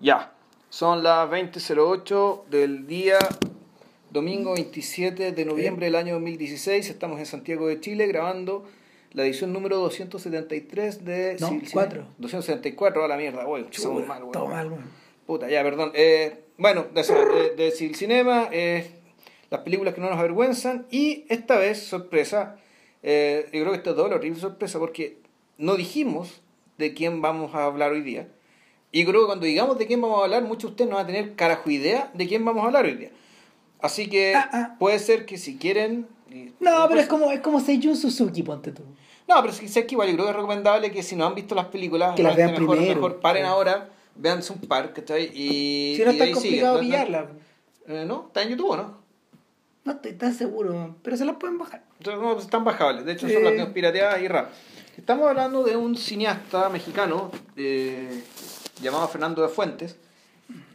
Ya, son las 20.08 del día domingo 27 de noviembre del año 2016. Estamos en Santiago de Chile grabando la edición número 273 de... No, Cine- cuatro. 274, a la mierda, güey. Estamos mal, güey. Todo mal, weón. Puta, ya, perdón. Eh, bueno, de, de, de Sil Cinema, eh, las películas que no nos avergüenzan. Y esta vez, sorpresa, eh, yo creo que esta es doble horrible sorpresa porque no dijimos de quién vamos a hablar hoy día. Y creo que cuando digamos de quién vamos a hablar, muchos de ustedes no van a tener carajo idea de quién vamos a hablar hoy día. Así que Ah, ah. puede ser que si quieren... No, pero pues- es como, es como Seijun Suzuki, ponte tú. no, pero sí sé que igual yo creo que es recomendable que si no han visto las películas, Que las vean mejor, primero. mejor paren Sí. ahora, véanse un par, ¿cachai? Y, Si no es ahí complicado siguen. ¿No- pillarla. Eh, ¿No? ¿Está en YouTube no? No estoy tan seguro, pero se las pueden bajar. No, están bajables. De hecho, son las Eh. que pirateadas y rap. Estamos hablando de un cineasta mexicano eh, llamado Fernando de Fuentes.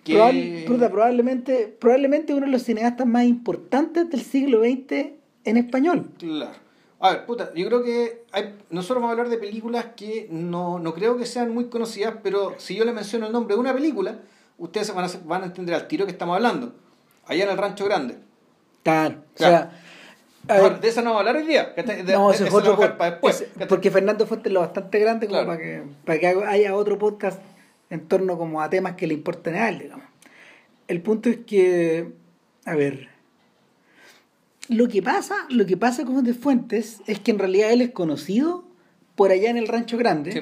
Que... Probable- puta, probablemente, probablemente uno de los cineastas más importantes del siglo XX en español. Claro. A ver, puta, yo creo que hay, nosotros vamos a hablar de películas que no, no creo que sean muy conocidas, pero si yo le menciono el nombre de una película, ustedes van a, van a entender al tiro que estamos hablando. Allá en el Rancho Grande. Claro. O sea, a Ahora, ver, de esa no vamos a hablar hoy día. no, de- ese es otro para después. ¿cachai? porque Fernando Fuentes es lo bastante grande como Claro. para que, para que haya otro podcast en torno como a temas que le importen a él, digamos. El punto es que, a ver, lo que pasa, lo que pasa con De Fuentes es que en realidad él es conocido por allá en el Rancho Grande, Sí,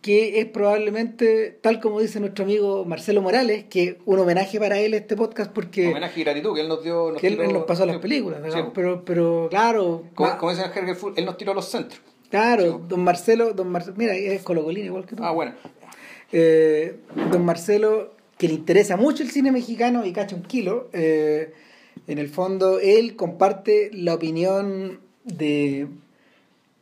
que es probablemente, tal como dice nuestro amigo Marcelo Morales, que un homenaje para él este podcast porque Homenaje y gratitud que él nos dio. Nos que él, tiró- él nos pasó las películas, sí, pero, pero claro, como, ma- como dice Full, él nos tiró a los centros. claro, don Marcelo, don Mar- mira, es colocolín igual que tú. Ah, bueno. Eh, don Marcelo, que le interesa mucho el cine mexicano y cacha un kilo, eh, en el fondo él comparte la opinión de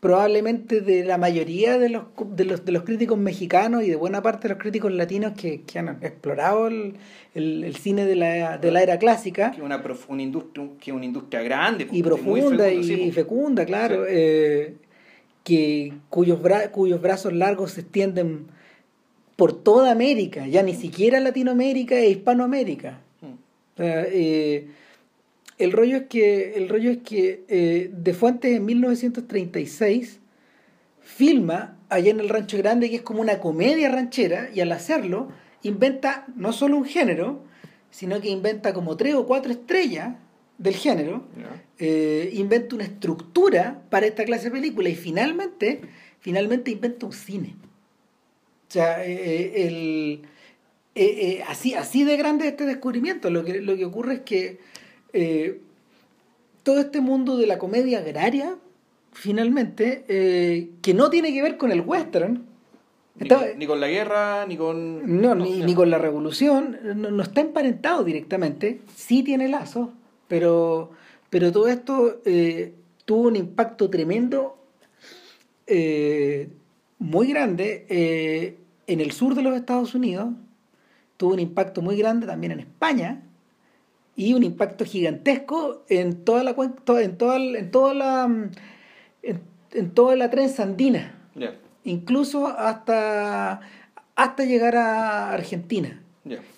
probablemente de la mayoría de los, de los, de los críticos mexicanos y de buena parte de los críticos latinos que, que han explorado el, el- el cine de la, de la era clásica Que una, prof- una industria, que una industria grande. y profunda fecunda, y fecunda, claro, Sí. eh, que cuyos, bra- cuyos brazos largos se extienden por toda América, ya ni siquiera Latinoamérica e Hispanoamérica. Mm. Eh, el rollo es que, el rollo es que eh, De Fuentes en 1936 filma allá en el Rancho Grande, que es como una comedia ranchera, y al hacerlo inventa no solo un género, sino que inventa como tres o cuatro estrellas del género, eh, inventa una estructura para esta clase de película y finalmente, finalmente inventa un cine. O sea, eh, el, eh, eh, así, así de grande es este descubrimiento. Lo que, lo que ocurre es que eh, todo este mundo de la comedia agraria, finalmente, eh, que no tiene que ver con el western, Ni, con, ni con la guerra, ni con. no, ni, ni con la revolución, no, no está emparentado directamente, sí tiene lazos, pero, pero todo esto eh, tuvo un impacto tremendo, eh, muy grande, eh, en el sur de los Estados Unidos, tuvo un impacto muy grande también en España, y un impacto gigantesco en toda la en toda, en toda la en, en toda la trenza andina incluso hasta, hasta llegar a Argentina,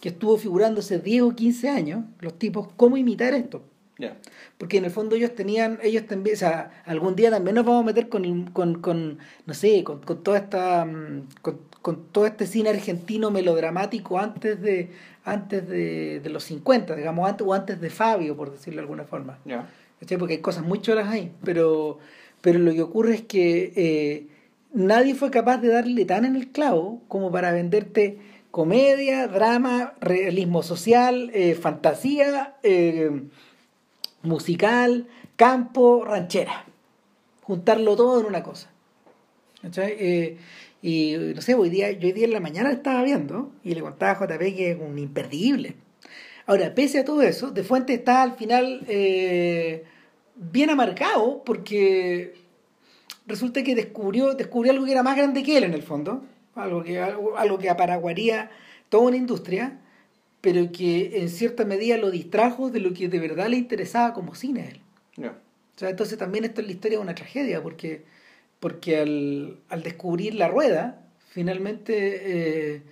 que estuvo figurándose 10 o 15 años, los tipos, cómo imitar esto. Ya. Porque en el fondo ellos tenían, ellos también, o sea, algún día también nos vamos a meter con, con, con no sé, con, con toda esta, mm, con, con todo este cine argentino melodramático antes de, antes de, de los 50, digamos, antes, o antes de Fabio, por decirlo de alguna forma. ¿cachai? Porque hay cosas muy choras ahí, pero, pero lo que ocurre es que eh, nadie fue capaz de darle tan en el clavo como para venderte comedia, drama, realismo social, eh, fantasía, eh, musical, campo, ranchera. Juntarlo todo en una cosa. Eh, y no sé, hoy día, yo hoy día en la mañana estaba viendo y le contaba a JP que es un imperdible. Ahora, pese a todo eso, De Fuente está al final eh, bien amargado porque resulta que descubrió, descubrió algo que era más grande que él en el fondo, algo que, algo, algo que aparaguaría toda una industria, pero que en cierta medida lo distrajo de lo que de verdad le interesaba como cine a él. ya. O sea, entonces también esto es la historia de una tragedia, porque, porque al, al descubrir la rueda, finalmente eh,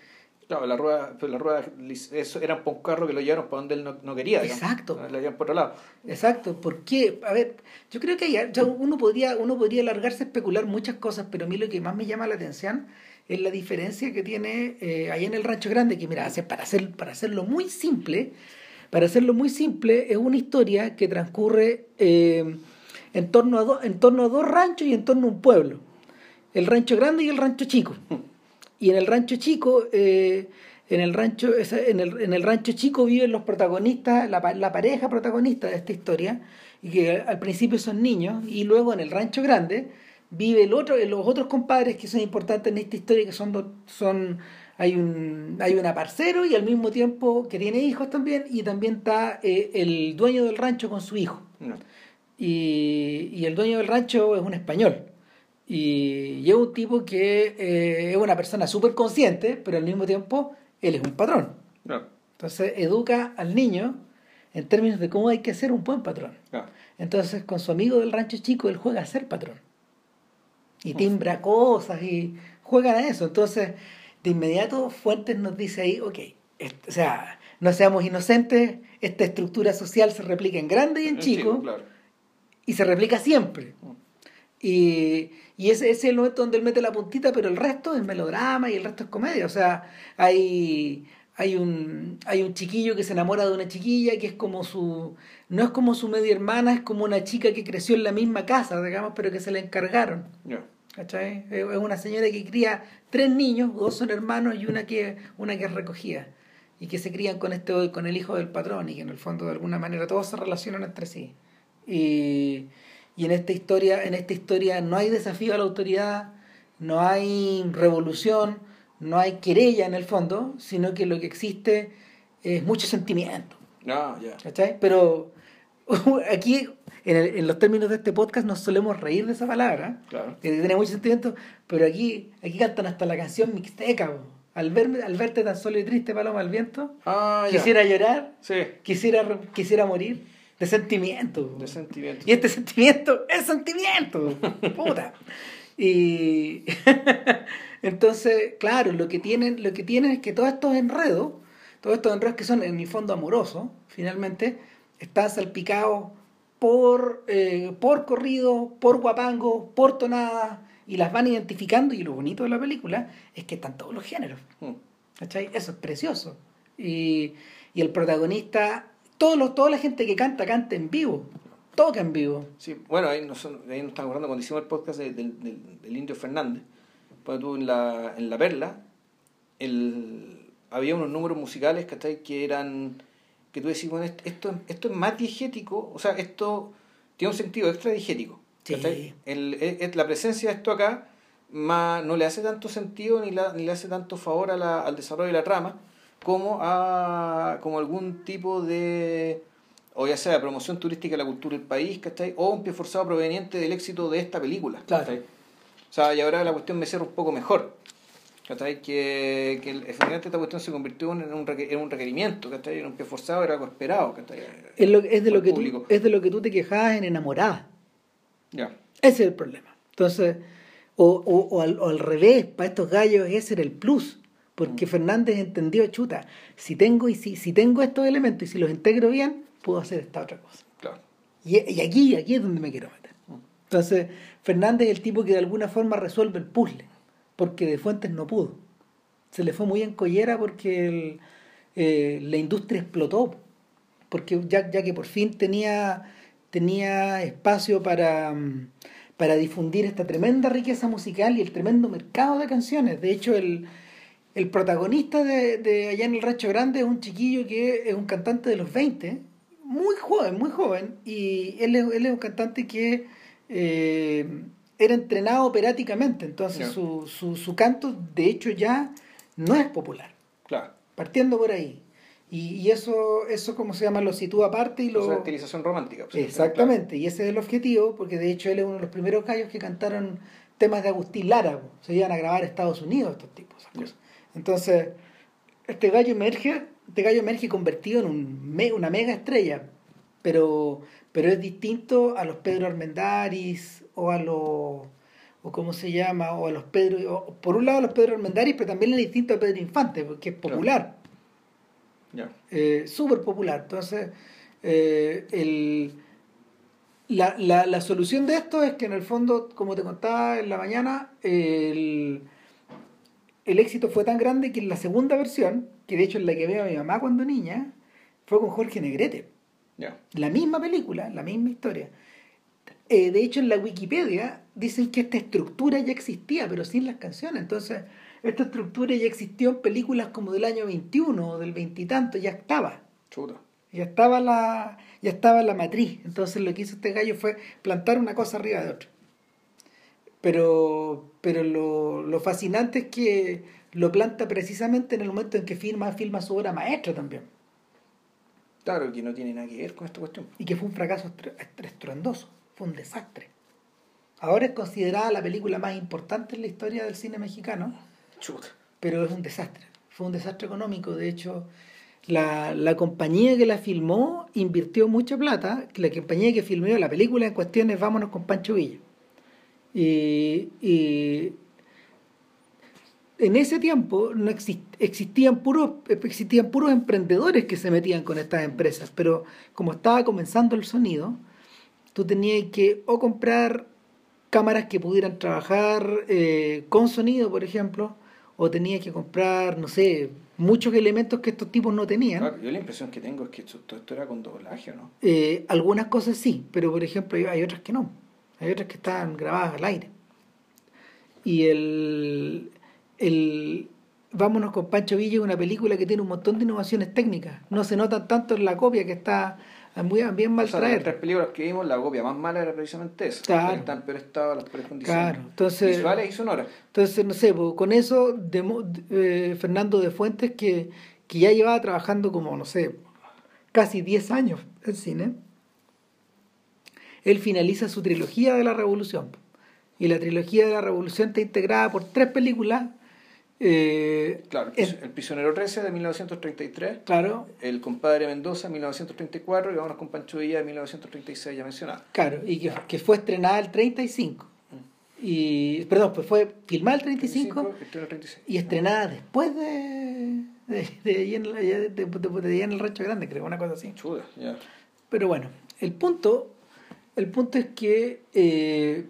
Claro, la rueda, pues la rueda eso era un carro que lo llevaron para donde él no, no quería. Digamos. Exacto. Lo llevaron por otro lado. Exacto. ¿Por qué? A ver, yo creo que ya, uno, podría, uno podría alargarse a especular muchas cosas, pero a mí lo que más me llama la atención es la diferencia que tiene eh, ahí en el Rancho Grande, que mira, para, hacer, para hacerlo muy simple, para hacerlo muy simple, es una historia que transcurre eh, en, torno a en torno a dos ranchos y en torno a un pueblo. El Rancho Grande y el Rancho Chico. Y en el rancho chico, eh, en, el rancho, en, el, en el rancho chico viven los protagonistas, la, la pareja protagonista de esta historia, y que al principio son niños, y luego en el rancho grande vive el otro, los otros compadres que son importantes en esta historia, que son, son hay un hay una parcero y al mismo tiempo que tiene hijos también, y también está eh, el dueño del rancho con su hijo. Y, y el dueño del rancho es un español. Y, es un tipo que eh, es una persona súper consciente, pero al mismo tiempo él es un patrón. Entonces educa al niño en términos de cómo hay que ser un buen patrón. Entonces con su amigo del rancho chico él juega a ser patrón. Y timbra cosas y juegan a eso. Entonces de inmediato Fuentes nos dice ahí, ok, o sea, no seamos inocentes, esta estructura social se replica en grande y en, chico, y se replica siempre. Mm. Y, y ese, es el momento donde él mete la puntita, pero el resto es melodrama y el resto es comedia. O sea, hay, hay, un, hay un chiquillo que se enamora de una chiquilla que es como su. No es como su media hermana, es como una chica que creció en la misma casa, digamos, pero que se le encargaron. ¿Cachai? Es una señora que cría tres niños, dos son hermanos y una que, una que es recogida. Y que se crían con, este, con el hijo del patrón y que en el fondo de alguna manera todos se relacionan entre sí. Y y en esta historia, en esta historia no hay desafío a la autoridad, no hay revolución, no hay querella en el fondo, sino que lo que existe es mucho sentimiento. Ah, ya. ¿Cachai? Pero aquí, en, en, los términos de este podcast, nos solemos reír de esa palabra, claro. que tiene mucho sentimiento, pero aquí, aquí cantan hasta la canción mixteca. Al, verme, al verte tan solo y triste, Paloma al viento, ah, quisiera llorar, sí. quisiera, quisiera morir de sentimiento. De sentimiento. Y este sentimiento es sentimiento. Puta. Y entonces, claro, lo que tienen, lo que tienen es que todos estos enredos, todos estos enredos que son en mi fondo amorosos, finalmente, están salpicados por, eh, por corrido, por guapango, por tonada, y las van identificando, y lo bonito de la película es que están todos los géneros. Mm. ¿Cachai? Eso es precioso. Y, y el protagonista todos los, toda la gente que canta, canta en vivo. Toca en vivo. Sí, bueno, ahí nos, ahí nos estamos acordando cuando hicimos el podcast del, del, Indio Fernández. En la, en la Perla, el, había unos números musicales que eran. que tú decís, bueno, esto, esto es más diegético, o sea, esto tiene un sentido extra diegético. Sí. El, la presencia de esto acá más, no le hace tanto sentido ni, la, ni le hace tanto favor a la, al desarrollo de la trama como, a, como algún tipo de, o ya sea promoción turística de la cultura del país, ¿cachai? O un pie forzado proveniente del éxito de esta película. Claro. O sea, y ahora la cuestión me cierra un poco mejor. ¿cachai? Que, que efectivamente esta cuestión se convirtió en un, en un requerimiento, ¿cachai? En un pie forzado era algo esperado, ¿cachai? Es, lo, es, de lo que tú, es de lo que tú te quejabas en enamorada. Ya. Ese es el problema. Entonces, o, o, o, al, o al revés, para estos gallos ese era el plus porque Fernández entendió, chuta, si tengo, y si, si tengo estos elementos y si los integro bien, puedo hacer esta otra cosa. Claro. Y, y aquí, aquí es donde me quiero meter. Entonces, Fernández es el tipo que de alguna forma resuelve el puzzle, porque de Fuentes no pudo. Se le fue muy en collera porque eh, la industria explotó, porque ya, ya que por fin tenía, tenía espacio para, para difundir esta tremenda riqueza musical y el tremendo mercado de canciones. De hecho, el, el protagonista de, de, Allá en el Rancho Grande es un chiquillo que es un cantante de los 20, muy joven, muy joven, y él él es un cantante que eh, era entrenado operáticamente, entonces su, su, su, canto de hecho ya no es popular. Claro. Partiendo por ahí. Y, y eso, eso, como se llama, lo sitúa aparte y lo... Caracterización romántica. Pues, Exactamente, y ese es el objetivo, porque de hecho él es uno de los primeros gallos que cantaron temas de Agustín Lara, se iban a grabar a Estados Unidos estos tipos. Entonces, este gallo emerge, este gallo emerge convertido en un, una mega estrella, pero, pero es distinto a los Pedro Armendáriz o a los o cómo se llama, o a los Pedro, o por un lado a los Pedro Armendáriz, pero también el distinto a Pedro Infante, porque es popular, Ya. eh, súper popular. Entonces, eh, el, la, la, la solución de esto es que en el fondo, como te contaba en la mañana, el, el éxito fue tan grande que en la segunda versión, que de hecho es la que veo a mi mamá cuando niña, fue con Jorge Negrete. La misma película, la misma historia. Eh, de hecho, en la Wikipedia dicen que esta estructura ya existía, pero sin las canciones. Entonces, esta estructura ya existió en películas como del año 21 o del veintitanto, ya estaba. Chuta. Ya estaba la, ya estaba la matriz. Entonces lo que hizo este gallo fue plantar una cosa arriba de otra. Pero, pero lo, lo fascinante es que lo planta precisamente en el momento en que firma, filma su obra maestra también. Claro, que no tiene nada que ver con esta cuestión. Y que fue un fracaso estruendoso. Fue un desastre. Ahora es considerada la película más importante en la historia del cine mexicano Chuta. pero es un desastre. Fue un desastre económico. De hecho, la, la compañía que la filmó invirtió mucha plata. La compañía que filmó la película en cuestión es Vámonos con Pancho Villa. Y, y en ese tiempo no exist- existían, puros, existían puros emprendedores que se metían con estas empresas, pero como estaba comenzando el sonido, tú tenías que o comprar cámaras que pudieran trabajar eh, con sonido, por ejemplo, o tenías que comprar, no sé, muchos elementos que estos tipos no tenían. Claro, yo la impresión que tengo es que esto, todo esto era con doblaje, ¿o ¿no? Eh, algunas cosas sí, pero por ejemplo hay otras que no. Hay otras que están grabadas al aire. Y el, el Vámonos con Pancho Villa es una película que tiene un montón de innovaciones técnicas. No se nota tanto en la copia que está muy bien mal O sea, las tres películas que vimos, la copia más mala era precisamente esa. Claro. que Está en peor estado, las peores condiciones. Claro, entonces- Visuales y sonoras. Entonces, no sé, pues, con eso eh, Fernando de Fuentes, que, que ya llevaba trabajando como, no sé, casi 10 años en cine, él finaliza su trilogía de la Revolución. Y la trilogía de la Revolución está integrada por tres películas. Eh, Claro, es- El Prisionero 13 de 1933, claro, El Compadre Mendoza de 1934 y Vámonos con Pancho Villa de 1936, ya mencionado. claro, y que, que fue estrenada el 35. Y, perdón, pues fue filmada el 35 este era el 36. y estrenada después de, de, de, ahí en la- de, de- ahí en el Rancho Grande, creo, una cosa así. Chuda, ya. Pero bueno, el punto, el punto es que eh,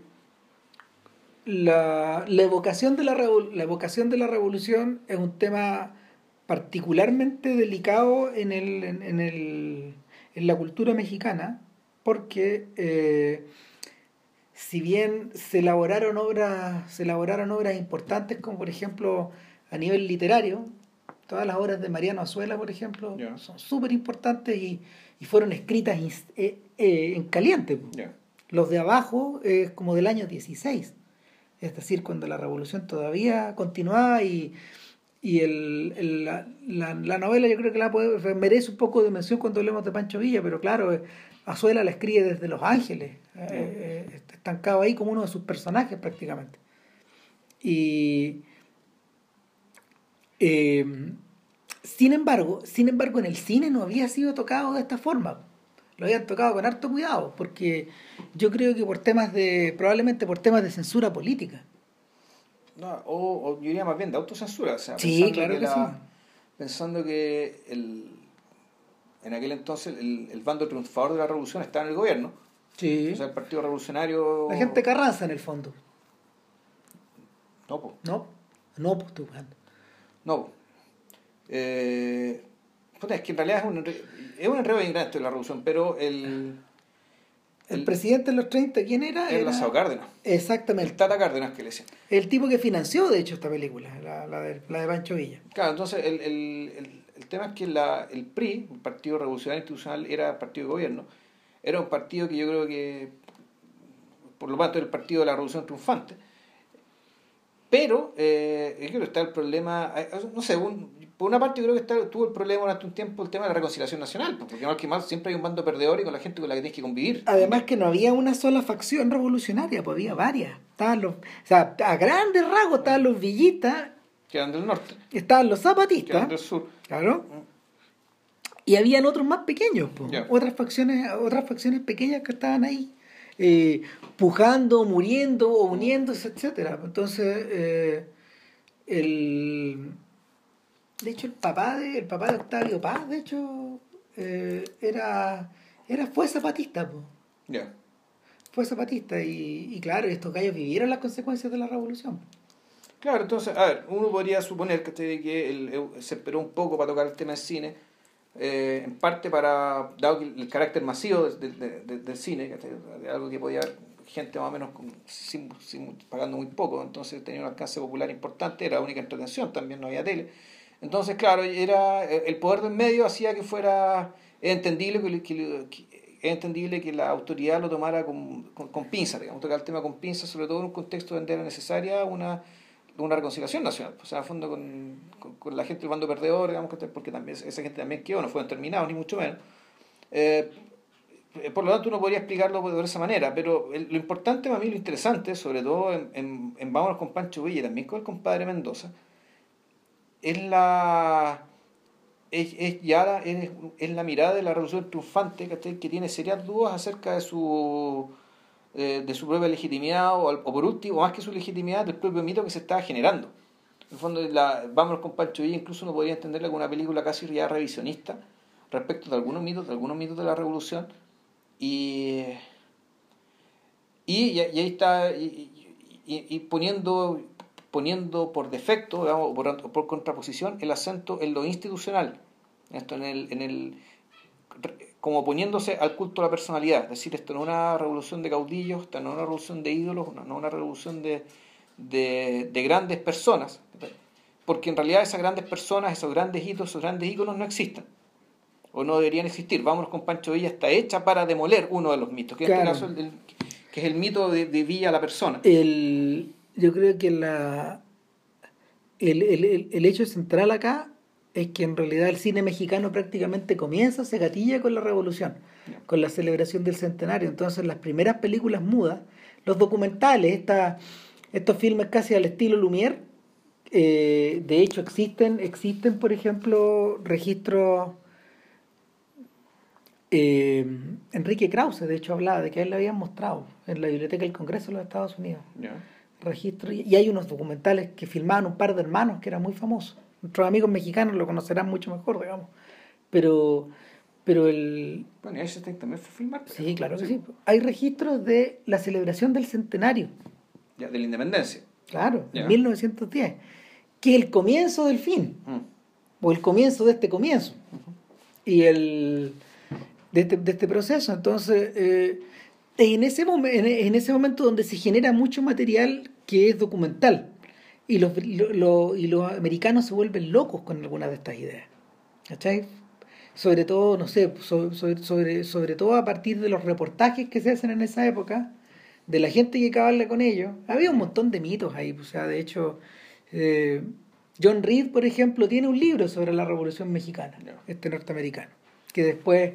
la, la evocación de la, la evocación de la revolución es un tema particularmente delicado en, el, en, en el, en la cultura mexicana, porque eh, si bien se elaboraron obras, se elaboraron obras importantes, como por ejemplo a nivel literario, todas las obras de Mariano Azuela, por ejemplo, son súper importantes y, y fueron escritas eh, eh, en caliente. Los de abajo es como del año 16, es decir, cuando la revolución todavía continuaba y, y el, el- la, la- la novela yo creo que la puede- merece un poco de mención cuando hablemos de Pancho Villa, pero claro, eh, Azuela la escribe desde Los Ángeles, eh, eh, estancado ahí como uno de sus personajes prácticamente. Y eh, sin embargo, sin embargo, en el cine no había sido tocado de esta forma. Lo habían tocado con harto cuidado, porque yo creo que por temas de, probablemente por temas de censura política. No, o, o yo diría más bien de autocensura. O sea, Sí, claro que sí. Pensando que el, en aquel entonces el, el bando triunfador de la revolución estaba en el gobierno. Sí. O sea, el Partido Revolucionario. La gente carranza en el fondo. No, po. ¿No? No, pues. No. po. Eh, puta, es que en realidad es un, enre- es un enredo bien grande esto de la revolución, pero el. El, El- presidente de los 30, ¿quién era? El Lázaro Cárdenas. El Exactamente. Tata Cárdenas que le decían. El tipo que financió, de hecho, esta película, la, la, de, la de Pancho Villa. Claro, entonces el, el, el, el tema es que la, el PRI, el Partido Revolucionario Institucional, era partido de gobierno. Era un partido que yo creo que, por lo tanto, era el partido de la Revolución Triunfante. Pero, eh, yo creo que está el problema, no sé, un- por una parte yo creo que está, tuvo el problema durante un tiempo el tema de la reconciliación nacional, pues, porque mal que mal siempre hay un bando perdedor y con la gente con la que tienes que convivir. Además que no había una sola facción revolucionaria, pues había varias. Estaban los, o sea, a grandes rasgos estaban los villistas, Que eran del norte, estaban los que eran zapatistas, del sur. claro, y habían otros más pequeños, pues, otras facciones, otras facciones pequeñas que estaban ahí. eh, pujando, muriendo uniéndose, etcétera. Entonces, eh, el, de hecho, el papá de, el papá de Octavio Paz, de hecho, eh, era, era, fue zapatista, Ya. Fue zapatista y, y claro, estos gallos vivieron las consecuencias de la revolución. Claro, entonces, a ver, uno podría suponer que, que él, se esperó un poco para tocar el tema del cine, eh, en parte para, dado el carácter masivo del cine, de algo que podía haber gente más o menos sin, pagando muy poco, entonces tenía un alcance popular importante, era la única entretención, también no había tele. Entonces, claro, era el poder del medio hacía que fuera entendible que, es entendible que la autoridad lo tomara con, con, con pinzas, digamos, tocar el tema con pinzas, sobre todo en un contexto donde era necesaria una una reconciliación nacional, o sea, a fondo con, con, la gente del bando perdedor, digamos, porque también esa gente también quedó, no fueron terminados, ni mucho menos. Eh, por lo tanto, uno podría explicarlo de esa manera, pero lo importante para mí, lo interesante, sobre todo en, en, en Vámonos con Pancho Villa y también con el compadre Mendoza, es la es, es ya es, es, la mirada de la revolución triunfante que tiene serias dudas acerca de su eh, de su propia legitimidad o, por último, más que su legitimidad, del propio mito que se estaba generando. En el fondo, la, vámonos con Pancho Villa, incluso uno podría entenderla como una película casi ya revisionista respecto de algunos mitos, de algunos mitos de la revolución. Y, y, y ahí está, y, y, poniendo, poniendo por defecto, digamos, por, por contraposición, el acento en lo institucional. Esto en el, en el como oponiéndose al culto a la personalidad. Es decir, esto no es una revolución de caudillos, esto no es una revolución de ídolos, no es una revolución de, de, de, grandes personas, porque en realidad esas grandes personas, esos grandes hitos, esos grandes íconos no existen. O no deberían existir. Vámonos con Pancho Villa, está hecha para demoler uno de los mitos, que, este el, que es el mito de, de, Villa la persona. El, yo creo que la, el, el, el hecho central acá es que en realidad el cine mexicano prácticamente comienza, se gatilla con la revolución, con la celebración del centenario. Entonces las primeras películas mudas, los documentales, esta, estos filmes casi al estilo Lumière, eh, de hecho existen, existen por ejemplo registros... Eh, Enrique Krause, de hecho, hablaba de que él le habían mostrado en la Biblioteca del Congreso de los Estados Unidos. Registro, y hay unos documentales que filmaban un par de hermanos que era muy famoso Nuestros amigos mexicanos lo conocerán mucho mejor, digamos. Pero, pero el... Bueno, ese también fue filmar. Sí, claro que sí. Hay registros de la celebración del centenario. Ya, de la independencia. Claro, en 1910. Que es el comienzo del fin. Mm. O el comienzo de este comienzo. Y el... De este, de este proceso. Entonces, eh, en, ese en ese momento donde se genera mucho material que es documental y los, y los americanos se vuelven locos con algunas de estas ideas. ¿Cachai? Sobre todo, no sé, sobre, sobre, sobre todo a partir de los reportajes que se hacen en esa época, de la gente que cabala con ellos. Había un montón de mitos ahí. O sea, de hecho, eh, John Reed, por ejemplo, tiene un libro sobre la Revolución Mexicana, este norteamericano, que después...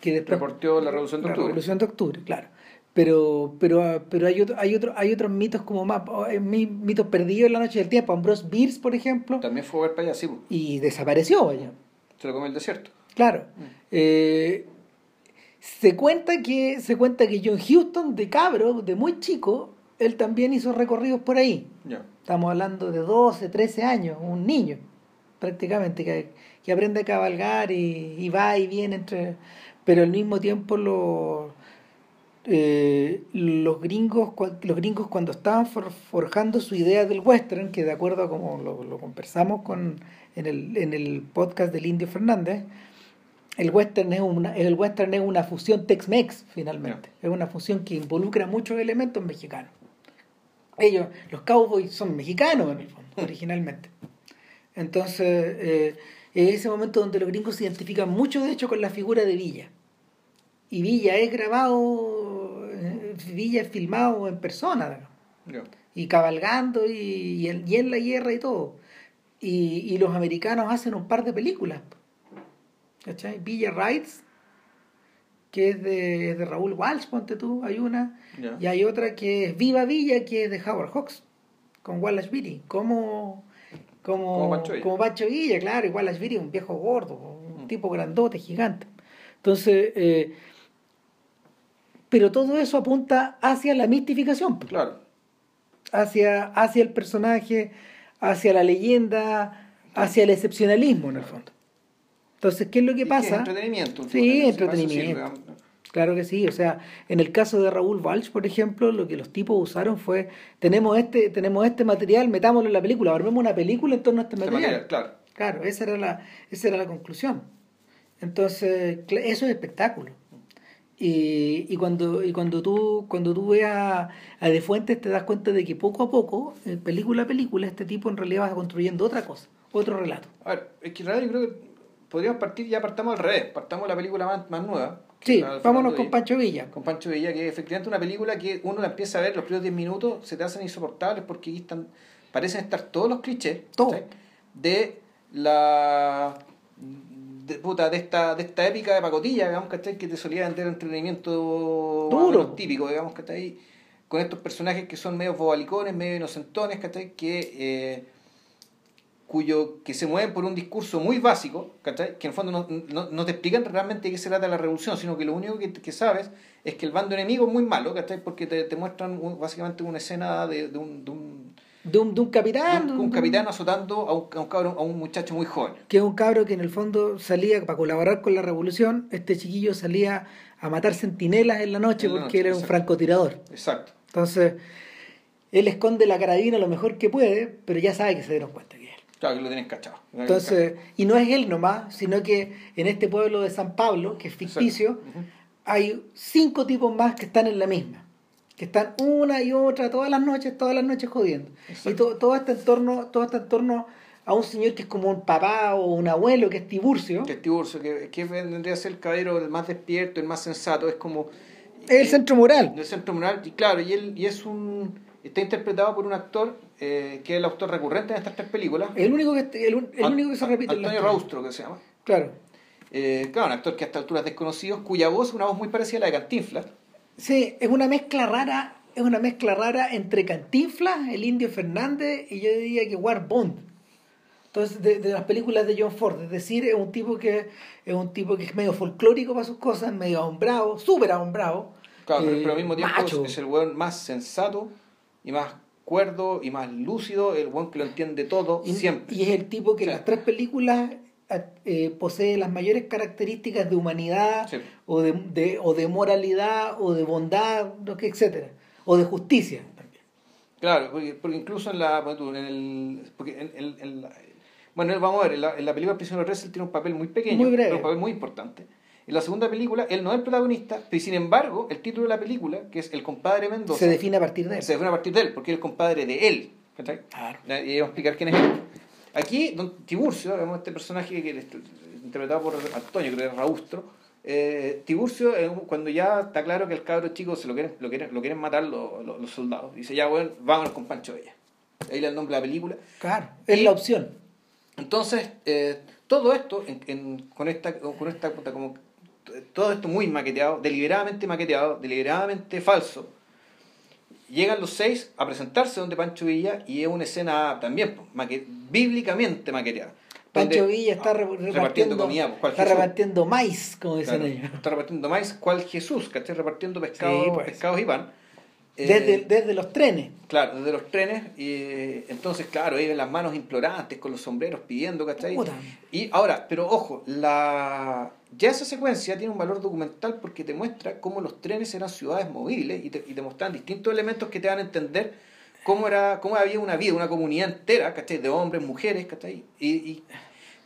Que después Reportó la Revolución de Octubre. La Revolución de Octubre, claro pero pero pero hay otro, hay otro, hay otros mitos como más oh, mitos perdidos en la noche del tiempo. Ambrose Bierce por ejemplo también fue a ver para allá sí y desapareció vaya. Se lo comió el desierto. Claro. Mm. eh, se cuenta que se cuenta que John Houston de cabro de muy chico él también hizo recorridos por ahí. Estamos hablando de 12 13 años un niño prácticamente que, que aprende a cabalgar y, y va y viene entre pero al mismo tiempo lo eh, los, gringos, los gringos cuando estaban forjando su idea del western, que de acuerdo a como lo, conversamos con, en, el, en el podcast del Indio Fernández, el western es una, el western es una fusión Tex-Mex finalmente, es una fusión que involucra muchos elementos mexicanos. Ellos, los cowboys son mexicanos en el fondo, originalmente. Entonces, eh, es ese momento donde los gringos se identifican mucho, de hecho, con la figura de Villa. Y Villa es grabado Villa filmado en persona, y cabalgando y, y, en, la guerra y todo. Y, y, los americanos hacen un par de películas. ¿Cachai? Villa Rides, que es de, de, Raúl Walsh, ponte tú, hay una. Y hay otra que es Viva Villa, que es de Howard Hawks, con Wallace Beatty. Como, como, como, Bacho Villa, claro, y Wallace Beatty un viejo gordo, un mm. tipo grandote, gigante. Entonces, eh, pero todo eso apunta hacia la mistificación. pues. Claro. hacia, hacia el personaje, hacia la leyenda, hacia el excepcionalismo en el fondo. Entonces, ¿qué es lo que pasa? es entretenimiento. Sí, Eso entretenimiento. Claro que sí, o sea, en el caso de Raúl Walsh, por ejemplo, lo que los tipos usaron fue, tenemos este, tenemos este material, metámoslo en la película, armemos una película en torno a este Este material. material, claro. Claro, esa era la, esa era la conclusión. Entonces, eso es espectáculo. Y, y cuando, y cuando tú, cuando tú ves a, a De Fuentes te das cuenta de que poco a poco, eh, película a película, este tipo en realidad va construyendo otra cosa, otro relato. A ver, es que en realidad yo creo que podríamos partir, ya partamos al revés, partamos la película más, más nueva. Sí, vámonos con. Pancho Villa. Con Pancho Villa, que es efectivamente una película que uno la empieza a ver los primeros 10 minutos, se te hacen insoportables porque ahí están, parecen estar todos los clichés Todo. ¿cachai? de la de, puta, de esta de esta épica de pacotilla, digamos, ¿cachai? que te solía vender entretenimiento Duro. típico, digamos, ¿cachai? con estos personajes que son medio bobalicones, medio inocentones, ¿cachai? que eh, cuyo que se mueven por un discurso muy básico, ¿cachai? que en el fondo no, no, no te explican realmente de qué se trata la revolución, sino que lo único que, que sabes es que el bando enemigo es muy malo, ¿cachai? porque te, te muestran un- básicamente una escena de, de un, de un, De un, de un capitán. de un- un capitán azotando a un, a un a un muchacho muy joven. que es un cabro que en el fondo salía para colaborar con la revolución, este chiquillo salía a matar centinelas en la noche En la porque noche, era un francotirador. Exacto. Entonces, él esconde la carabina lo mejor que puede, pero ya sabe que se dieron cuenta que es él. Claro que lo tienes cachado. Entonces, y no es él nomás, sino que en este pueblo de San Pablo, que es ficticio, hay cinco tipos más que están en la misma. Que están una y otra todas las noches, todas las noches jodiendo. Exacto. Y todo, todo este entorno, todo este entorno a un señor que es como un papá o un abuelo, que es Tiburcio. Que es Tiburcio, que, que vendría a ser el caballero el más despierto, el más sensato, es como... Es el centro moral. del centro moral, y claro, y él y es un... Está interpretado por un actor eh, que es el autor recurrente en estas tres películas. El único que, el, el An- único que se repite en Antonio. Raustro, que se llama. Claro. Eh, claro, un actor que a esta altura es desconocido, cuya voz es una voz muy parecida a la de Cantinflas. Sí, es una mezcla rara, es una mezcla rara entre Cantinflas, el Indio Fernández y yo diría que War Bond. Entonces, de, de las películas de John Ford, es decir, es un tipo que es un tipo que es medio folclórico para sus cosas, medio ahombrado, súper ahombrado. Claro, pero- eh, pero al mismo tiempo es, macho. es el weón más sensato y más cuerdo y más lúcido, el weón que lo entiende todo Y, siempre. y es el tipo que en Sí. las tres películas eh, posee las mayores características de humanidad Sí. o, de, de- o de moralidad o de bondad, etcétera, o de justicia también. Claro, porque, porque incluso en la. En el, porque en, en- en la- bueno, vamos a ver, en la, en la película Prisionero de tiene un papel muy pequeño, Muy breve. pero un papel muy importante. En la segunda película, él no es el protagonista, pero sin embargo, el título de la película, que es El compadre Mendoza, Se define a partir de él. se define a partir de él, porque es el compadre de él. ¿cachai? Claro. Y vamos a explicar quién es él. Aquí, don Tiburcio, vemos este personaje que es interpretado por Antonio, creo que es Raustro. eh, Tiburcio, eh, cuando ya está claro que el cabro chico se lo quieren, lo quieren, lo quieren matar los, los- los soldados, dice ya, bueno, vámonos con Pancho Villa. Ahí le el nombre de la película. Claro, es la opción. Entonces, eh, todo esto, en- en- con esta, con esta como todo esto muy maqueteado, deliberadamente maqueteado, deliberadamente falso, llegan los seis a presentarse donde Pancho Villa y es una escena también maque- bíblicamente maqueteada. Pancho Villa está re- repartiendo repartiendo, comida, cual está Jesús. repartiendo maíz, como dicen Claro, ellos. está repartiendo maíz, cual Jesús, ¿cachai? Repartiendo pescado, Sí, pues. pescados y pan. Eh, Desde, desde los trenes. Claro, desde los trenes, y eh, entonces, claro, ahí ven las manos implorantes con los sombreros pidiendo, ¿cachai? Puta. Y ahora, pero ojo, la ya esa secuencia tiene un valor documental porque te muestra cómo los trenes eran ciudades movibles y te, y te muestran distintos elementos que te dan a entender cómo era cómo había una vida, una comunidad entera, ¿cachai? De hombres, mujeres, ¿cachai? Y, y,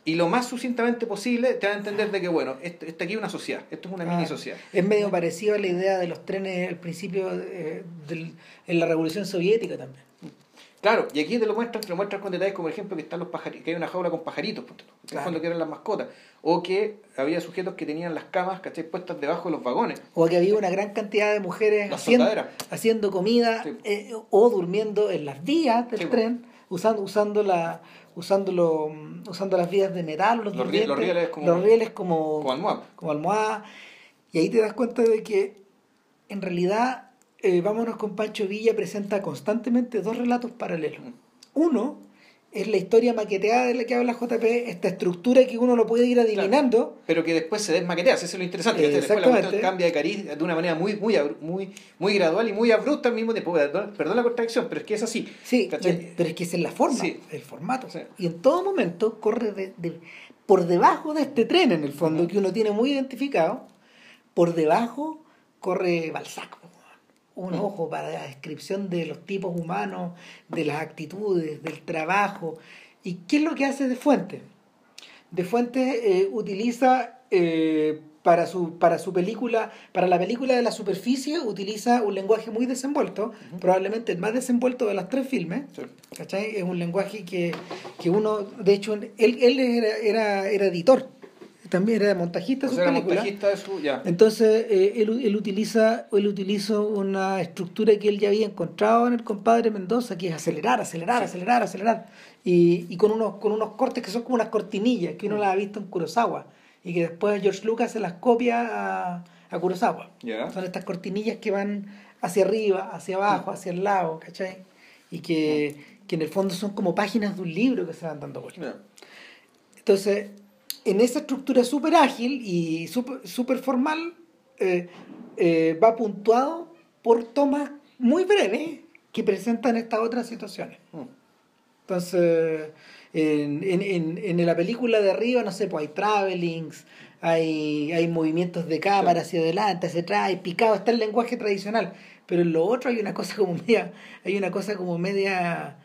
y lo más sucintamente posible te dan a entender de que, bueno, esto, esto aquí es una sociedad, esto es una Ah, mini sociedad. Es medio parecido a la idea de los trenes al principio eh, del- en la Revolución Soviética también. Claro, y aquí te lo muestran, te lo muestran con detalles como por ejemplo que están los pajaritos, que hay una jaula con pajaritos, que el Claro. que eran las mascotas, o que había sujetos que tenían las camas, ¿cachai? puestas debajo de los vagones. O que había una gran cantidad de mujeres haciendo, haciendo comida Sí. eh, o durmiendo en las vías del Sí, tren, usando, usando, la, usando, lo- usando las vías de metal, los, Los rie- los rieles como- los rieles como, Como almohada. como almohada. Y ahí te das cuenta de que en realidad eh, Vámonos con Pancho Villa presenta constantemente dos relatos paralelos. Mm. Uno es la historia maqueteada de la que habla JP, esta estructura que uno lo puede ir adivinando. pero que después se desmaquetea, eso es lo interesante. que después la cambia de cariz de una manera muy, muy, muy, muy gradual y muy abrupta al mismo tiempo. Perdón, la contradicción, pero es que es así. Sí, pero es que es la forma, el formato. Y en todo momento corre de, por debajo de este tren, en el fondo, que uno tiene muy identificado, por debajo corre Balzac un ojo para la descripción de los tipos humanos, de las actitudes, del trabajo. ¿Y qué es lo que hace De Fuente? De Fuente eh, utiliza eh, para, su, para su película, para la película de la superficie, utiliza un lenguaje muy desenvuelto, probablemente el más desenvuelto de los tres filmes. Es un lenguaje que, que, uno, de hecho, él, él era, era, era editor también era montajista de su película. Entonces, eh, él, utiliza, él utiliza una estructura que él ya había encontrado en el compadre Mendoza, que es acelerar, acelerar, acelerar, acelerar. Y, y, con, unos, con unos cortes que son como unas cortinillas, que uno las ha visto en Kurosawa. Y que después George Lucas se las copia a, a Kurosawa. Son estas cortinillas que van hacia arriba, hacia abajo, hacia el lado, ¿cachai? Y que, que en el fondo son como páginas de un libro que se van dando vuelta. Entonces, en esa estructura súper ágil y súper formal, eh, eh, va puntuado por tomas muy breves que presentan estas otras situaciones. Mm. Entonces, en, en, en, la película de arriba, no sé, pues hay travelings, hay, hay movimientos de cámara hacia adelante, hacia atrás, hay picado, está el lenguaje tradicional. Pero en lo otro hay una cosa como media, hay una cosa como media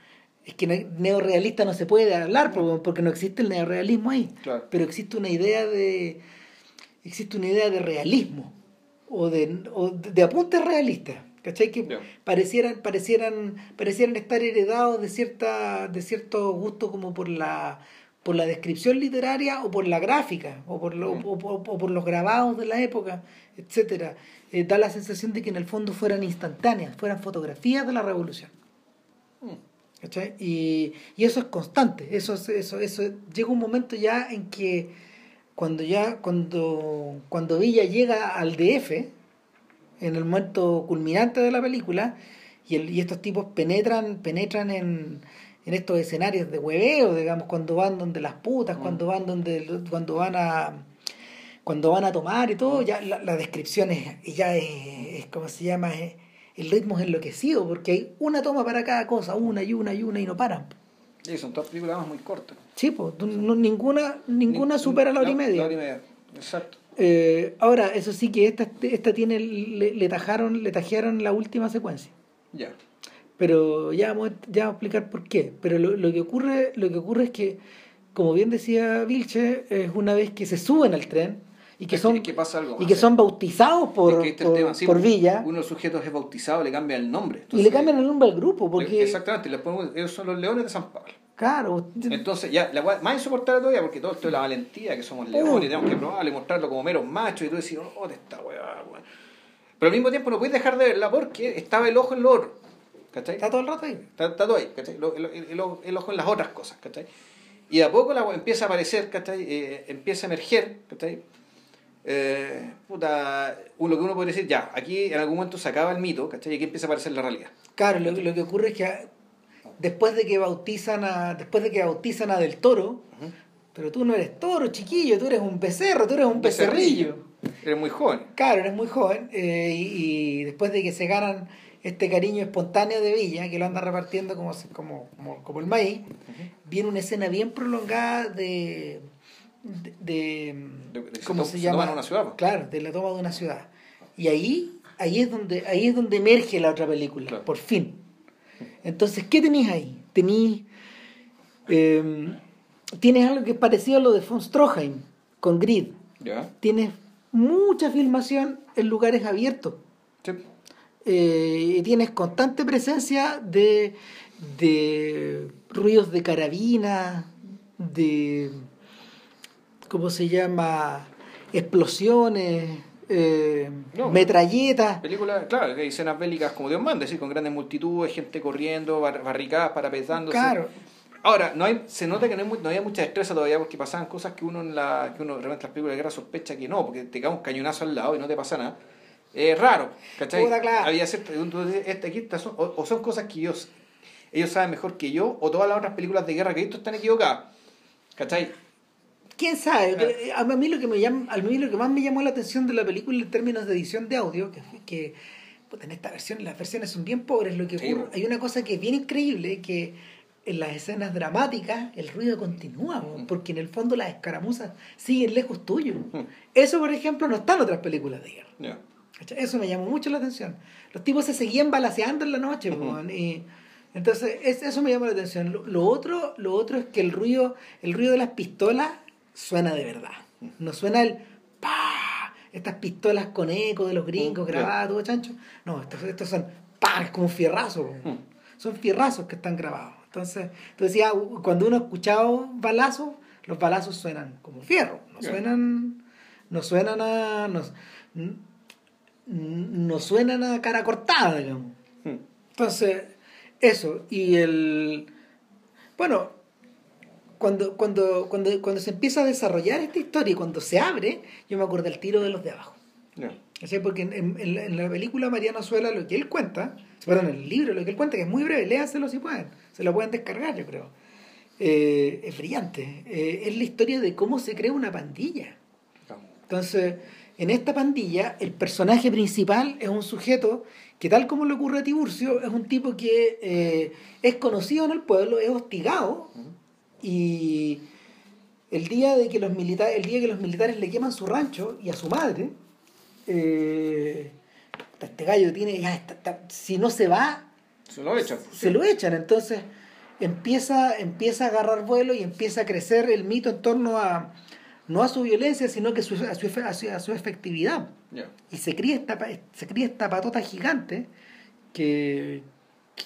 es que neorealista no se puede hablar porque no existe el neorealismo ahí. Pero existe una idea de existe una idea de realismo o de, o de apuntes realistas. ¿Cachai? Que parecieran, parecieran, parecieran estar heredados de cierta, de cierto gusto como por la por la descripción literaria o por la gráfica o por, lo, o, por los grabados de la época, etcétera. Eh, da la sensación de que en el fondo fueran instantáneas, fueran fotografías de la revolución. Mm. Y, y, eso es constante, eso, eso, eso, llega un momento ya en que cuando ya, cuando, cuando Villa llega al DF, en el momento culminante de la película, y, el, y estos tipos penetran, penetran en, en estos escenarios de hueveo, digamos, cuando van donde las putas, mm. cuando van donde, cuando van a cuando van a tomar y todo, ya la, la descripción es, ya es, es, ¿cómo se llama? Es, el ritmo es enloquecido porque hay una toma para cada cosa, una y una y una y no paran. Sí, son todas películas muy cortas. Sí, pues ninguna, ninguna supera la hora y media. La hora y media, exacto. Eh, ahora, eso sí que esta, esta tiene, le, le, tajaron, le tajearon la última secuencia. Ya. Pero ya vamos, ya a explicar por qué. Pero lo, lo, que ocurre, lo que ocurre es que, como bien decía Vilche, es una vez que se suben al tren, y que son y que son bautizados por, este por, Villa uno de los sujetos es bautizado le cambia el nombre y le cambian el nombre al grupo porque exactamente le ponemos, ellos son los leones de San Pablo claro entonces ya la más insoportable todavía porque todo esto es la valentía que somos leones y tenemos que probarlo y mostrarlo como meros machos y tú decís oh de esta weá pero al mismo tiempo no puedes dejar de verla porque estaba el ojo en lo otro ¿cachai? está todo el rato ahí está, todo ahí ¿cachai? El, el, ojo en las otras cosas ¿cachai? y a poco la empieza a aparecer ¿cachai? Eh, empieza a emerger ¿cachai? Eh, puta, lo que uno puede decir, ya, aquí en algún momento se acaba el mito, ¿cachai? Y aquí empieza a aparecer la realidad. Claro, lo, lo que ocurre es que después de que bautizan a, después de que bautizan a Del Toro, pero tú no eres toro, chiquillo, tú eres un becerro, tú eres un becerrillo. Eres muy joven. Claro, eres muy joven. Eh, y, después de que se ganan este cariño espontáneo de Villa, que lo anda repartiendo como, como, como, el maíz, viene una escena bien prolongada de de, ¿cómo se, llama? una ciudad. Claro, de la toma de una ciudad. Y ahí, ahí es donde, ahí es donde emerge la otra película, por fin. Entonces, ¿qué tenéis ahí? Tenéis em, tienes algo que es parecido a lo de von Stroheim con Grid. Tienes mucha filmación en lugares abiertos. Eh, y tienes constante presencia de, de ruidos de carabina, de ¿cómo se llama? Explosiones, eh, metralletas. Películas, claro, hay escenas bélicas como Dios manda, con grandes multitudes, gente corriendo, barricadas, parapetándose. Claro. Ahora, no hay, se nota que no, hay, no había mucha destreza todavía porque pasaban cosas que uno en la, que uno realmente las películas de guerra sospecha que no, porque te cae un cañonazo al lado y no te pasa nada. Es raro, ¿cachai? Había cierto, este, aquí o, son cosas que yo ellos saben mejor que yo, o todas las otras películas de guerra que he visto están equivocadas. ¿Cachai? Quién sabe eh, a mí lo que me llama a mí lo que más me llamó la atención de la película en términos de edición de audio que que en esta versión las versiones son bien pobres lo que ocurre hay una cosa que es bien increíble que en las escenas dramáticas el ruido continúa porque en el fondo las escaramuzas siguen lejos tuyo. Eso por ejemplo no está en otras películas de guerra. Eso me llamó mucho la atención. Los tipos se seguían balaseando en la noche y entonces eso me llamó la atención. Lo, lo, otro lo otro es que el ruido el ruido de las pistolas suena de verdad. No suena el pa estas pistolas con eco de los gringos mm, grabadas, todo chancho. No, estos, estos son pa, es como fierrazos. Mm. Son fierrazos que están grabados. Entonces, cuando uno ha escuchado balazos, los balazos suenan como fierro, no suenan, no suenan a. No, no suenan a cara cortada, digamos. Mm. Entonces, eso. Y el. Bueno, cuando, cuando, cuando, cuando se empieza a desarrollar esta historia y cuando se abre, yo me acuerdo del tiro de los de abajo. Porque en, en, la película Mariano Suela lo que él cuenta, perdón, en el libro lo que él cuenta, que es muy breve, léaselo si pueden, se lo pueden descargar yo creo. Eh, es brillante. Eh, es la historia de cómo se crea una pandilla. Entonces, en esta pandilla, el personaje principal es un sujeto que tal como le ocurre a Tiburcio, es un tipo que eh, es conocido en el pueblo, es hostigado, y el día de que los militares, el día que los militares le queman su rancho y a su madre, eh, este gallo tiene, ya si no se va, se lo echan. Se lo echan, entonces empieza, empieza a agarrar vuelo y empieza a crecer el mito en torno a, no a su violencia, sino que a, su, a, su, efectividad. Y se cría, esta, se cría esta patota gigante que,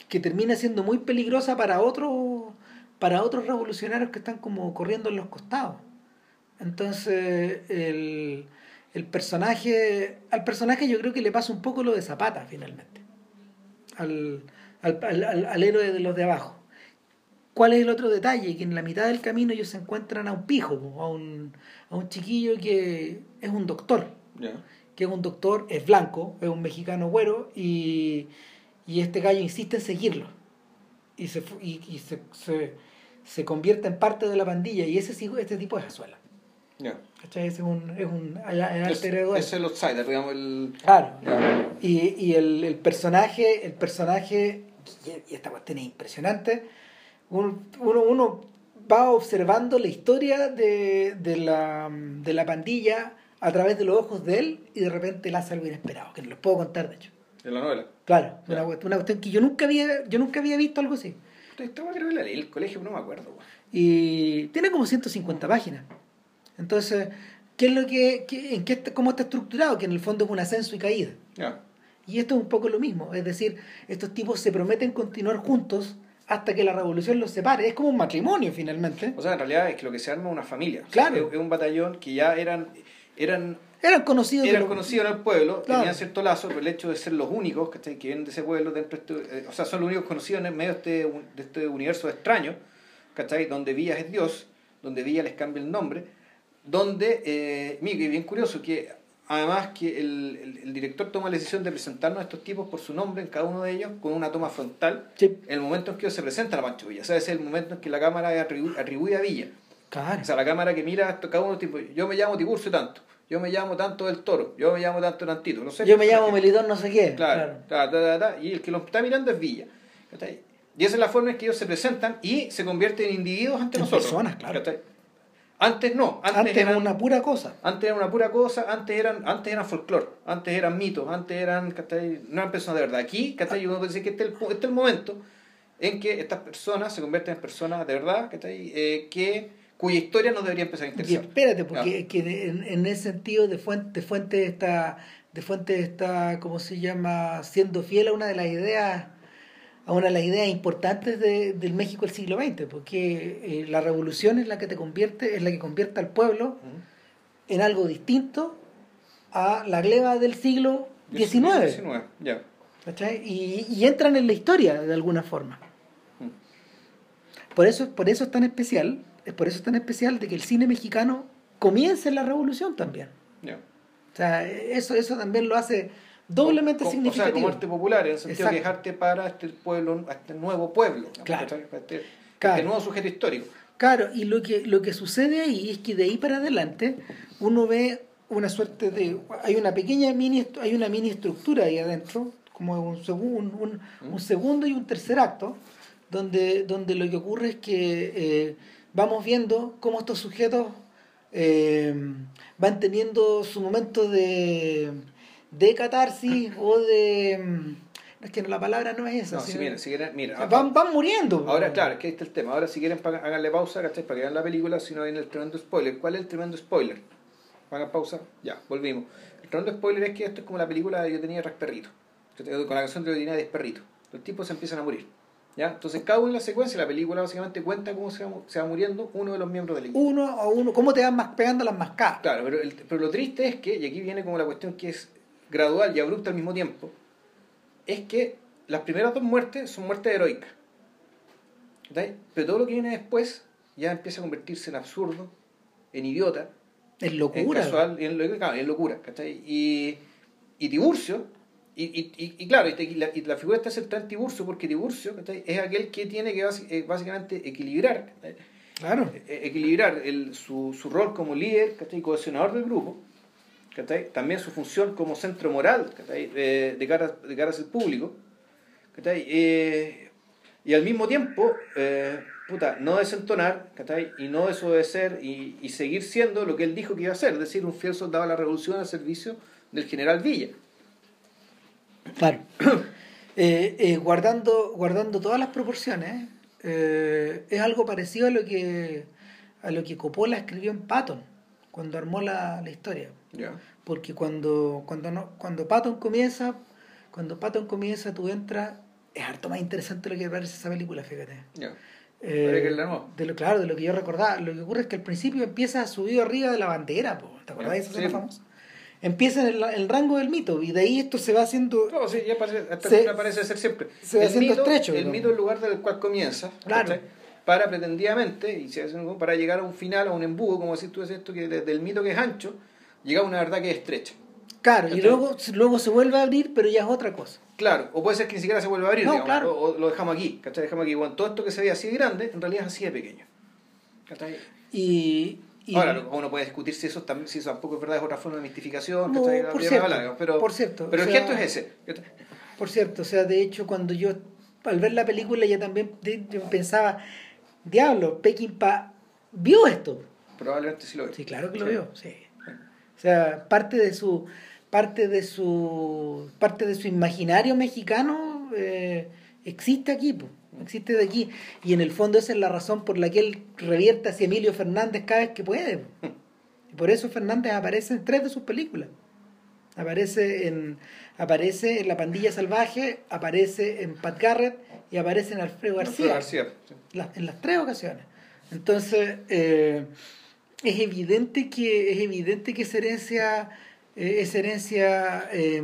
que termina siendo muy peligrosa para otros para otros revolucionarios que están como corriendo en los costados. Entonces, el, el personaje, al personaje yo creo que le pasa un poco lo de Zapata finalmente, al, al, al, héroe de los de abajo. ¿Cuál es el otro detalle? Que en la mitad del camino ellos se encuentran a un pijo, a un, a un chiquillo que es un doctor, que es un doctor, es blanco, es un mexicano güero, y, y este gallo insiste en seguirlo. Y se, y, y se, se se convierte en parte de la pandilla y ese este tipo es Azuela. Ese es un, es un alter ego. Es, el outsider, digamos. El... Claro. Y, y el, el, personaje, el personaje, y esta cuestión es impresionante, uno, uno va observando la historia de, de, la, de la pandilla a través de los ojos de él y de repente hace algo inesperado, que no les puedo contar de hecho. ¿En la novela? Claro, una, una, cuestión que yo nunca había, yo nunca había visto algo así. Esta creo que la leí el colegio, no me acuerdo. Y tiene como 150 páginas. Entonces, ¿qué es lo que, en qué, cómo está estructurado? Que en el fondo es un ascenso y caída. Y esto es un poco lo mismo. Es decir, estos tipos se prometen continuar juntos hasta que la revolución los separe. Es como un matrimonio finalmente. O sea, en realidad es que lo que se arma es una familia. Claro. es, un batallón que ya eran, eran eran conocidos. Eran conocidos en el pueblo, tenían cierto lazo por el hecho de ser los únicos que vienen de ese pueblo, dentro de este, eh, o sea, son los únicos conocidos en medio de este, de este universo extraño, ¿cachai? Donde Villas es Dios, donde Villa les cambia el nombre, donde, eh, mira, bien curioso, que además que el, el, director toma la decisión de presentarnos a estos tipos por su nombre en cada uno de ellos, con una toma frontal, en el momento en que se presenta a Pancho Villa, o sea, es el momento en que la cámara atribuye, a Villa. Claro. O sea, la cámara que mira a cada uno, tipo, yo me llamo Tiburcio tanto yo me llamo tanto del toro, yo me llamo tanto Nantito, no sé. Yo me llamo Melidón no sé qué. Claro, claro. y el que lo está mirando es Villa. Y esa es la forma en que ellos se presentan y se convierten en individuos ante nosotros. personas, claro. Antes no, antes, era una pura cosa. Antes era una pura cosa, antes eran, antes eran folclore, antes eran mitos, antes eran, no eran personas de verdad. Aquí, ¿cachai? uno puede decir que este es, el, este es el momento en que estas personas se convierten en personas de verdad, ¿cachai? Eh, que cuya historia nos debería empezar a interesar. Y espérate, porque en, ese sentido de Fuente, de Fuente está, de Fuente está, ¿cómo se llama?, siendo fiel a una de las ideas, a una de las ideas importantes de, del México del siglo XX, porque eh, la revolución es la que te convierte, es la que convierte al pueblo en algo distinto a la gleba del siglo XIX. ya. Y, y entran en la historia de alguna forma. Por eso, por eso es tan especial es por eso es tan especial de que el cine mexicano comience en la revolución también. O sea, eso, eso también lo hace, doblemente significativo. O sea, como arte popular, en el sentido de dejarte para este pueblo, este nuevo pueblo, claro. este, claro. este nuevo sujeto histórico. Claro, y lo que, lo que sucede ahí es que de ahí para adelante uno ve una suerte de... Hay una pequeña mini, hay una mini estructura ahí adentro, como un, un, un, un segundo y un tercer acto, donde, donde lo que ocurre es que eh, vamos viendo cómo estos sujetos eh, van teniendo su momento de, de catarsis o de... Es que no, la palabra no es esa. No, si, mira, si quieren, mira, van, van muriendo. Ahora, claro, es que ahí está el tema. Ahora, si quieren, háganle pausa, ¿cachai? Para que vean la película, si no viene el tremendo spoiler. ¿Cuál es el tremendo spoiler? Hagan pausa, ya, volvimos. El tremendo spoiler es que esto es como la película de Yo tenía tres perritos. Con la canción de Yo tenía diez perritos. Los tipos se empiezan a morir. ¿Ya? Entonces, cada uno en la secuencia, la película básicamente cuenta cómo se va, se va muriendo uno de los miembros del equipo. Uno a uno, cómo te van más pegando las mascadas. Claro, pero, el, pero lo triste es que, y aquí viene como la cuestión que es gradual y abrupta al mismo tiempo, es que las primeras dos muertes son muertes heroicas. ¿sí? Pero todo lo que viene después ya empieza a convertirse en absurdo, en idiota, en locura. En casual, en, en locura. ¿cachai? Y, y Tiburcio, y, y, y, claro, y la, y la, figura está central en Tiburcio porque Tiburcio es aquel que tiene que básicamente equilibrar. Claro. equilibrar el, su, su rol como líder ¿cachai? cohesionador del grupo. También su función como centro moral ¿cachai? De, cara, de cara hacia el público. Eh, y al mismo tiempo, eh, puta, no desentonar y no desobedecer y, y seguir siendo lo que él dijo que iba a ser, es decir, un fiel soldado de la revolución al servicio del general Villa. Claro. eh, eh, guardando, guardando todas las proporciones, eh, es algo parecido a lo que a lo que Coppola escribió en Patton cuando armó la, la historia. Yeah. Porque cuando, cuando, no, cuando Patton comienza, cuando Patton comienza, tú entras, es harto más interesante lo que parece esa película, fíjate. Yeah. Eh, de lo, claro, de lo que yo recordaba. Lo que ocurre es que al principio empieza subido arriba de la bandera, po. ¿te acordás de esa escena famosa? Empieza en el, el, rango del mito y de ahí esto se va haciendo. No, sí, ya parece, hasta se, parece ser siempre. Se va el haciendo mito, estrecho. El mito es el lugar del cual comienza. Claro. Para pretendidamente, y se hace para llegar a un final, a un embudo, como decís tú, es esto que desde el mito que es ancho, llega a una verdad que es estrecha. Claro, y luego, luego se vuelve a abrir, pero ya es otra cosa. Claro, o puede ser que ni siquiera se vuelva a abrir, No, digamos, claro. o, o lo dejamos aquí, ¿cachai? Dejamos aquí. Bueno, todo esto que se ve así de grande, en realidad es así de pequeño. ¿Cachai? Y. y Ahora, uno puede discutir si eso, si eso tampoco es verdad, es otra forma de mistificación, No, por cierto, pero, por cierto, Pero el sea- gesto es ese. Por cierto, o sea, de hecho, cuando yo, al ver la película, ya también yo pensaba, diablo, Peckinpah vio esto. Probablemente sí lo veo. Sí, claro que lo Sí. vio, sí. O sea, parte de su, parte de su, parte de su imaginario mexicano eh, existe aquí, po, existe de aquí. Y en el fondo esa es la razón por la que él revierte hacia Emilio Fernández cada vez que puede. po. Y por eso Fernández aparece en tres de sus películas. Aparece en, aparece en La Pandilla Salvaje, aparece en Pat Garrett y aparece en Alfredo García. García. sí. La- en las tres ocasiones. Entonces, eh, es evidente que, es evidente que esa herencia, eh, esa herencia eh,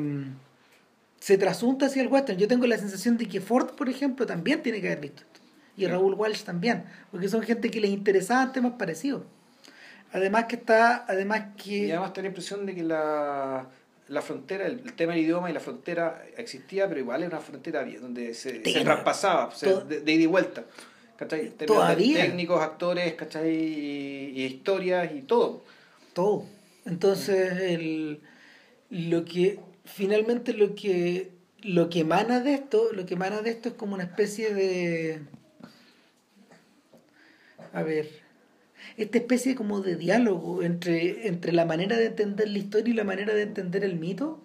se trasunta hacia el western. Yo tengo la sensación de que Ford, por ejemplo, también tiene que haber visto esto. Y. Raúl Walsh también, porque son gente que les interesaban temas parecidos. Además que está, además Y que además te da la impresión de que la, la frontera, el, el tema del idioma y la frontera existía, pero igual era una frontera bien, donde se, se traspasaba, de, de ida y vuelta. ¿Cachai? Todavía. Técnicos, actores, ¿cachai? Y, y historias y todo. todo. Entonces, el, lo que finalmente lo que lo que emana de esto, lo que emana de esto es como una especie de a ver, esta especie como de diálogo entre, entre la manera de entender la historia y la manera de entender el mito.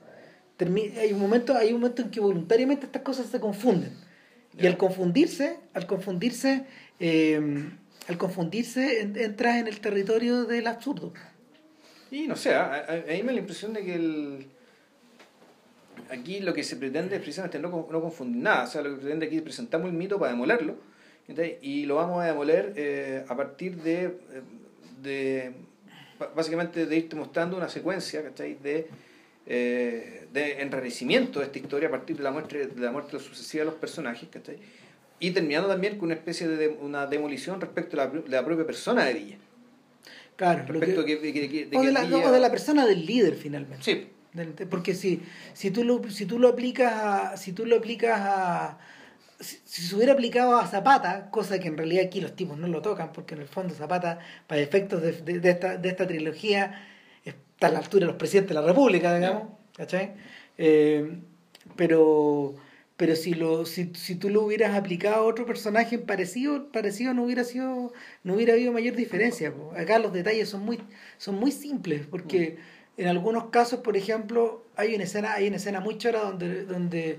Termi- hay un momento, hay un momento en que voluntariamente estas cosas se confunden. Y al confundirse, al confundirse, eh, al confundirse, en- entras en el territorio del absurdo. Y no sé, a, a- a mí me da la impresión de que el, aquí lo que se pretende es precisamente no, no confundir nada. O sea, lo que pretende aquí es presentamos el mito para demolerlo ¿entendés? y lo vamos a demoler eh, a partir de, eh, de básicamente de irte mostrando una secuencia ¿cachai? de eh, de enrarecimiento de esta historia a partir de la muerte de la muerte sucesiva de los personajes ¿cachai? y terminando también con una especie de, de- una demolición respecto a la, de la propia persona de Villa Claro, respecto que- a que, de que- de que o, de la, Villa- o de la persona del líder finalmente. Sí, Porque si, si, tú lo, si tú lo aplicas a, si tú lo aplicas a si, si se hubiera aplicado a Zapata, cosa que en realidad aquí los tipos no lo tocan, porque en el fondo Zapata, para efectos de, de- de esta, de esta trilogía, está a la altura de los presidentes de la República, digamos, ¿cachai? Eh, pero pero si lo si, si tú lo hubieras aplicado a otro personaje parecido parecido no hubiera sido no hubiera habido mayor diferencia acá los detalles son muy son muy simples porque en algunos casos por ejemplo hay una escena hay una escena muy chora donde donde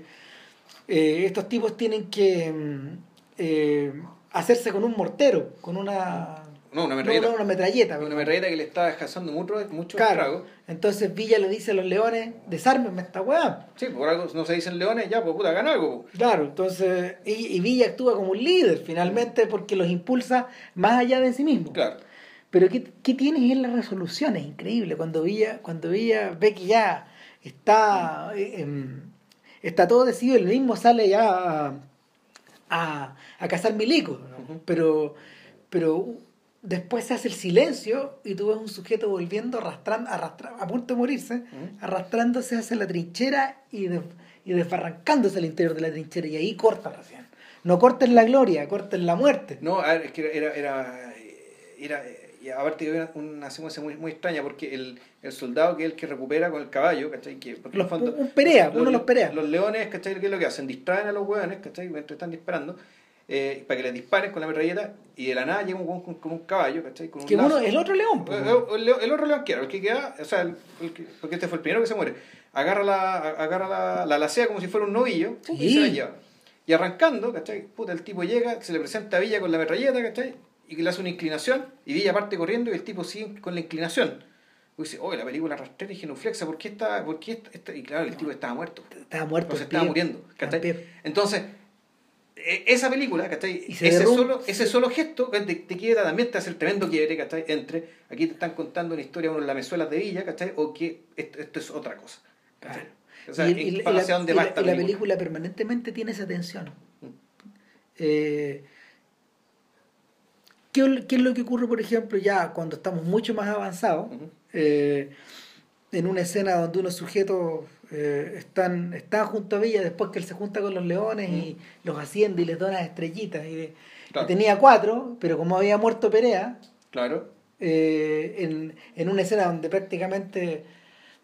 eh, estos tipos tienen que mm, eh, hacerse con un mortero con una No, una metralleta. no, una metralleta Una perdón. metralleta que le está causando mucho, mucho Claro. estrago. Entonces Villa le dice a los leones, desármenme esta weá. Sí, por algo no se dicen leones, ya, pues puta, hagan algo. po. Claro, entonces, y, y Villa actúa como un líder finalmente porque los impulsa más allá de sí mismo. Claro. Pero ¿qué, qué tienes en las resoluciones? Increíble, cuando Villa, cuando Villa ve que ya está, eh, está todo decidido, él mismo sale ya a, a, a cazar. Ujú. pero, pero después se hace el silencio y tú ves un sujeto volviendo, arrastrando, arrastra- a punto de morirse, arrastrándose hacia la trinchera y, de- y desbarrancándose al interior de la trinchera y ahí corta recién. No corta en la gloria, corta en la muerte. No, a ver, es que era, era, era, y aparte que había una secuencia muy, muy extraña porque el, el soldado que es el que recupera con el caballo, ¿cachai? Que, porque Los- un perea, uno los perea. Los leones, ¿cachai? ¿Qué es lo que hacen? Distraen a los hueones, ¿cachai? Mientras están disparando, eh, para que les disparen con la metralleta y de la nada llega un con, con un caballo, ¿cachai? Con un Que uno, el otro león. po. El, el- el otro león quiero, el que queda, o sea, el- el que- porque este fue el primero que se muere, agarra la, agarra la, la lacea como si fuera un novillo Sí. y se la lleva. Y arrancando, ¿cachai? Puta, el tipo llega, se le presenta a Villa con la metralleta, ¿cachai? Y que le hace una inclinación, y Villa parte corriendo y el tipo sigue con la inclinación. Y dice, oye, la película rastrera y genuflexa, ¿por qué está, por qué esta-?" Y claro, el tipo estaba muerto. Estaba muerto. El estaba muriendo. Entonces, e- esa película, ¿cachai? Ese solo, ese solo gesto que te, te quiebra, también te hace el tremendo quiebre, ¿cachai? Entre, aquí te están contando una historia de unos lamezuelas de Villa, ¿cachai? O que esto, esto es otra cosa. ¿cachai? Claro. O sea, y, y- y la, y la- película permanentemente tiene esa tensión. Mm. Eh, ¿qué, es lo que ocurre, por ejemplo, ya cuando estamos mucho más avanzados? Eh, en una escena donde unos sujetos eh, están, están junto a Villa después que él se junta con los leones y los asciende y les da unas estrellitas. Y, tenía cuatro, pero como había muerto Perea, Claro. eh, en, en una escena donde prácticamente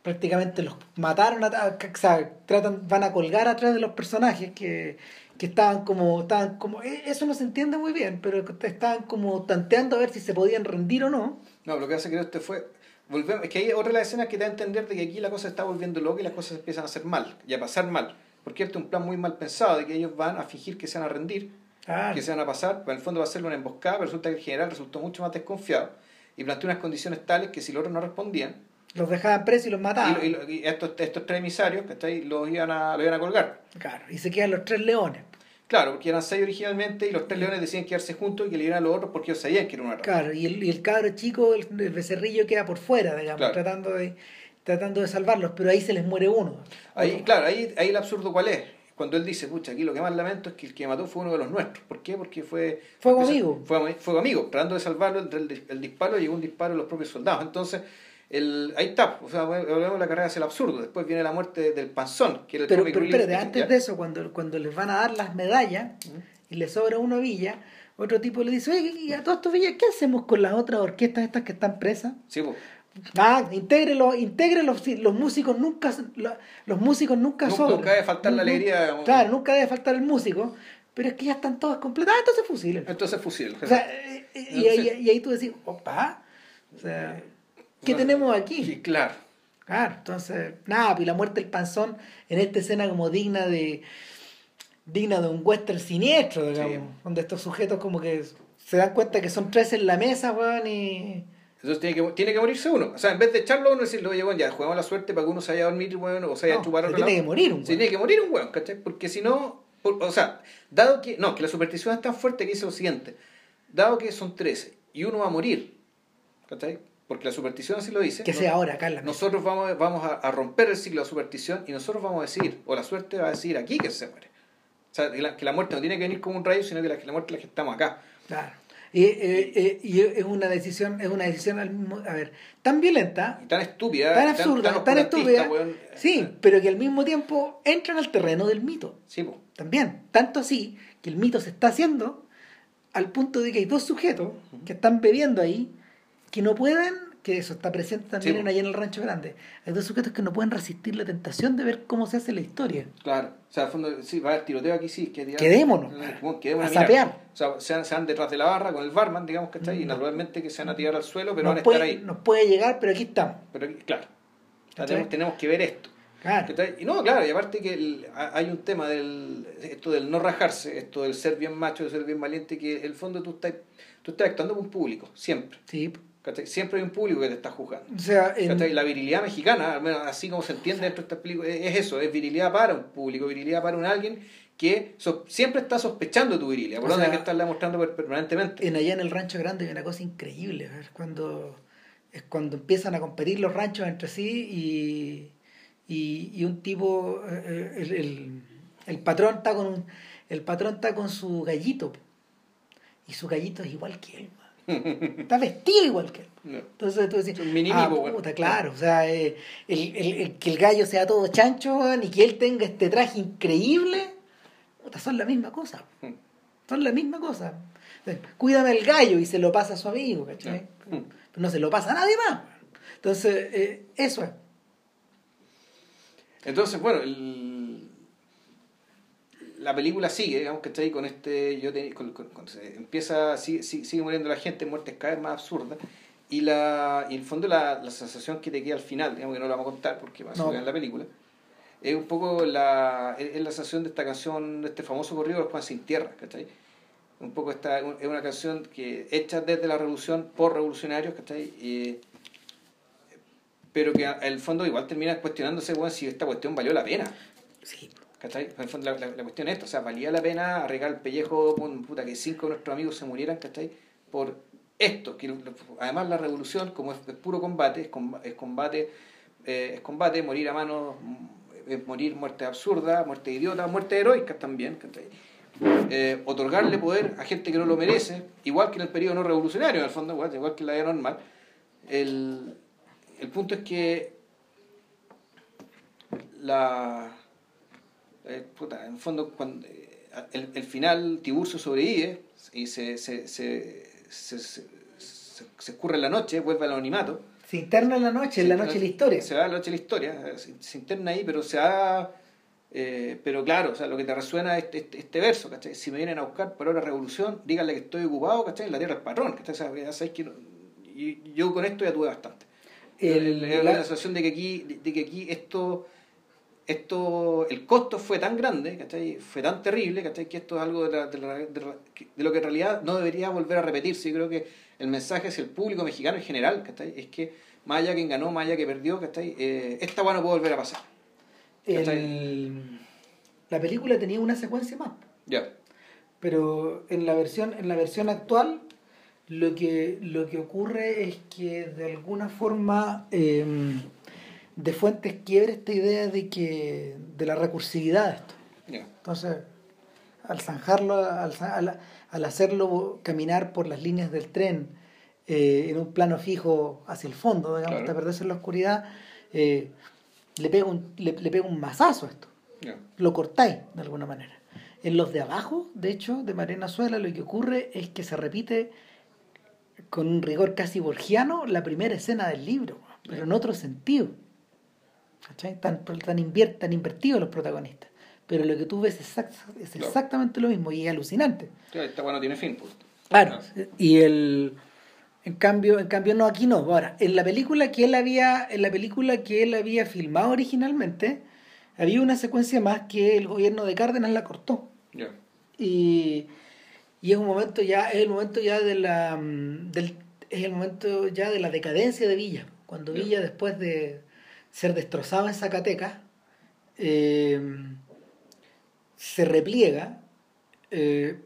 prácticamente los mataron a- o sea, tratan van a colgar atrás de los personajes que, que estaban como estaban como eh, eso no se entiende muy bien pero que estaban como tanteando a ver si se podían rendir o no No, lo que hace creo este fue. Volvemos, es que hay otra de las escenas que te da a entender de que aquí la cosa está volviendo loca y las cosas empiezan a hacer mal y a pasar mal. Porque este es un plan muy mal pensado de que ellos van a fingir que se van a rendir, Claro. que se van a pasar, pero en el fondo va a ser una emboscada, pero resulta que el general resultó mucho más desconfiado y planteó unas condiciones tales que si los otros no respondían, los dejaban presos y los mataban y, estos, estos tres emisarios que los iban a, los iban a colgar. claro y se quedan los tres leones Claro, porque eran seis originalmente y los tres leones decían quedarse juntos y que le dieran a los otros porque ellos sabían que era una rata. claro y el, y el cabro chico el, el becerrillo queda por fuera digamos Claro. tratando de tratando de salvarlos pero ahí se les muere uno Ahí, Otro. claro, ahí, ahí el absurdo cuál es. Cuando él dice, pucha, aquí lo que más lamento es que el que mató fue uno de los nuestros. ¿Por qué? Porque fue... Fuego amigo. Fue, fuego amigo. Tratando de salvarlo, entre el, el disparo llegó un disparo de los propios soldados. Entonces, el, ahí está. O sea, volvemos a la carrera hacia el absurdo. Después viene la muerte del panzón, que era el Pero, pero espérate, antes de eso, cuando, cuando les van a dar las medallas y les sobra una villa, otro tipo le dice, oye, ¿y a todas estas villas qué hacemos con las otras orquestas estas que están presas? Sí, pues. Ah, intégrelo, intégrelo, sí, los músicos nunca, lo- los músicos nunca Nunca- sobran. nunca debe faltar la alegría, digamos. Claro, nunca debe faltar el músico, pero es que ya están todas completadas, entonces fusilen. Entonces fusil. O sea, eh, eh, y, ahí, y ahí tú decís, opa, o sea, ¿qué No, tenemos aquí? Sí, claro. Claro, entonces, nada, pues la muerte del panzón en esta escena como digna de digna de un western siniestro, digamos, Sí. donde estos sujetos como que se dan cuenta que son tres en la mesa, weón, y... Entonces tiene que, tiene que morirse uno. O sea, en vez de echarlo a uno y decirle, oye, bueno, ya jugamos la suerte para que uno se vaya a dormir, bueno, o se vaya No, a chupar se otro tiene lado. que morir un Se weón. tiene que morir un weón, ¿cachai? Porque si no, por- o sea, dado que, no, que la superstición es tan fuerte que dice lo siguiente, dado que son 13 y uno va a morir, ¿cachai? Porque la superstición así lo dice. Que sea ahora, acá en la mesa. Nosotros vamos, vamos a, a romper el ciclo de superstición y nosotros vamos a decir, o la suerte va a decir aquí que se muere. O sea, que la, que la muerte no tiene que venir como un rayo, sino que la, que la muerte es la que estamos acá. Claro. Y, eh, eh, y es una decisión, es una decisión a ver, tan violenta, Y tan estúpida, tan absurda, tan, estúpida, weón. sí, pero que al mismo tiempo entran al terreno del mito. Sí, po. También, tanto así que el mito se está haciendo al punto de que hay dos sujetos que están bebiendo ahí que no pueden, que eso está presente también Sí, en allá en el Rancho Grande, hay dos sujetos que no pueden resistir la tentación de ver cómo se hace la historia. Claro, o sea, al fondo, sí, va a haber tiroteo aquí, sí. Que, Quedémonos, Bueno, quedémonos a sapear. O sea, se van, se van detrás de la barra con el barman, digamos, que está ahí, y No. naturalmente que se van a tirar al suelo, pero nos, van a estar ahí. nos puede llegar, pero aquí estamos. Pero aquí, claro, ¿Cachai? tenemos, tenemos que ver esto. Claro. ¿Cachai? Y no, claro, y aparte que el- hay un tema del esto del no rajarse, esto del ser bien macho, de ser bien valiente, que en el fondo tú estás, tú estás actuando con un público, siempre. Sí. ¿Cachai? Siempre hay un público que te está juzgando. O sea, en- ¿cachai? La virilidad mexicana, al menos así como se entiende dentro de esta película, es es eso, es virilidad para un público, virilidad para un alguien que so- siempre está sospechando tu virilidad, por lo tanto hay que estarla mostrando per- permanentemente. en allá en el Rancho Grande hay una cosa increíble, ver, cuando es cuando empiezan a competir los ranchos entre sí y, y, y un tipo, eh, el, el- el patrón está con un- el patrón está con su gallito y su gallito es igual que él. Está vestido igual que él. No. Entonces tú decís, mini ah, bueno. puta, claro, o sea, eh, el, el- el- que el gallo sea todo chancho y que él tenga este traje increíble, puta, son la misma cosa. Mm. Son la misma cosa. Eh, Cuídame el gallo y se lo pasa a su amigo, ¿cachai? Mm. Pero no se lo pasa a nadie más. Entonces, eh, eso es. Entonces, bueno, el- la película sigue, digamos que está ahí con este. Yo te- con- con- con- se empieza, sigue, sigue, muriendo la gente, muertes cada vez más absurdas. Y, la, y en el fondo la, la sensación que te queda al final, digamos que no la vamos a contar porque va a No. en la película, es un poco la, es, la sensación de esta canción, de este famoso corrido de los Juan Sin Tierra, ¿cachai? Un poco esta, es una canción que hecha desde la revolución por revolucionarios, ¿cachai? Y, pero que al fondo igual termina cuestionándose bueno, si esta cuestión valió la pena. Sí. ¿Cachai? La, la- la cuestión es esta, o sea, valía la pena arriesgar el pellejo, puta, que cinco de nuestros amigos se murieran, ¿cachai? Por esto, que además la revolución, como es, puro combate, es, comba- es combate, eh, es combate, morir a manos, es morir muerte absurda, muerte idiota, muerte heroicas también, ¿cachai? Eh, otorgarle poder a gente que no lo merece, igual que en el periodo no revolucionario, en el fondo, igual, igual que en la era normal. El, el punto es que la eh, puta, en el fondo cuando eh, el, el final Tiburcio sobrevive y se se, se, se, se, escurre en la noche, vuelve al anonimato. Se interna en la noche, en la noche de la historia. Se va a la noche de la historia, se, se interna ahí, pero se va... eh, pero claro, o sea, lo que te resuena es este, este, este verso, ¿cachai? Si me vienen a buscar por hora revolución, díganle que estoy ocupado, ¿cachai? La tierra es patrón, ¿cachai? O sea, ya sabéis que no- y yo con esto ya tuve bastante. El- la- la sensación de que aquí, de, de que aquí esto, esto, el costo fue tan grande, ¿cachai? Fue tan terrible, ¿cachai? Que esto es algo de, la- de la- de la- de lo que en realidad no debería volver a repetirse. Yo creo que el mensaje hacia el público mexicano en general, ¿cachai? Es que más allá quien ganó, más allá que perdió, ¿cachai? Eh, esta weá no puede volver a pasar. el- la película tenía una secuencia más. Ya. Pero en la versión, en la versión actual, lo que, lo que ocurre es que de alguna forma eh, de Fuentes quiebra esta idea de que de la recursividad de esto. Entonces, al zanjarlo, al, al- al hacerlo caminar por las líneas del tren eh, en un plano fijo hacia el fondo, digamos, Claro. hasta perderse en la oscuridad, eh, le, pega un, le, le pega un mazazo a esto lo cortáis de alguna manera. En los de abajo, de hecho, de Mariana Suela, lo que ocurre es que se repite con un rigor casi borgiano la primera escena del libro, pero en otro sentido. ¿Cachai? Tan, tan, invier- tan invertidos los protagonistas. Pero lo que tú ves es, exact- es Claro. exactamente lo mismo y es alucinante. Ya, Esta weá no tiene fin, pues. Claro. Y el en cambio, en cambio no, aquí no. Ahora, en la película que él había, en la película que él había filmado originalmente, había una secuencia más que el gobierno de Cárdenas la cortó. Ya. Y, y es un momento ya, es el momento ya de la mm, del, es el momento ya de la decadencia de Villa. Cuando. Villa, después de ser destrozado en Zacatecas, eh, se repliega. eh,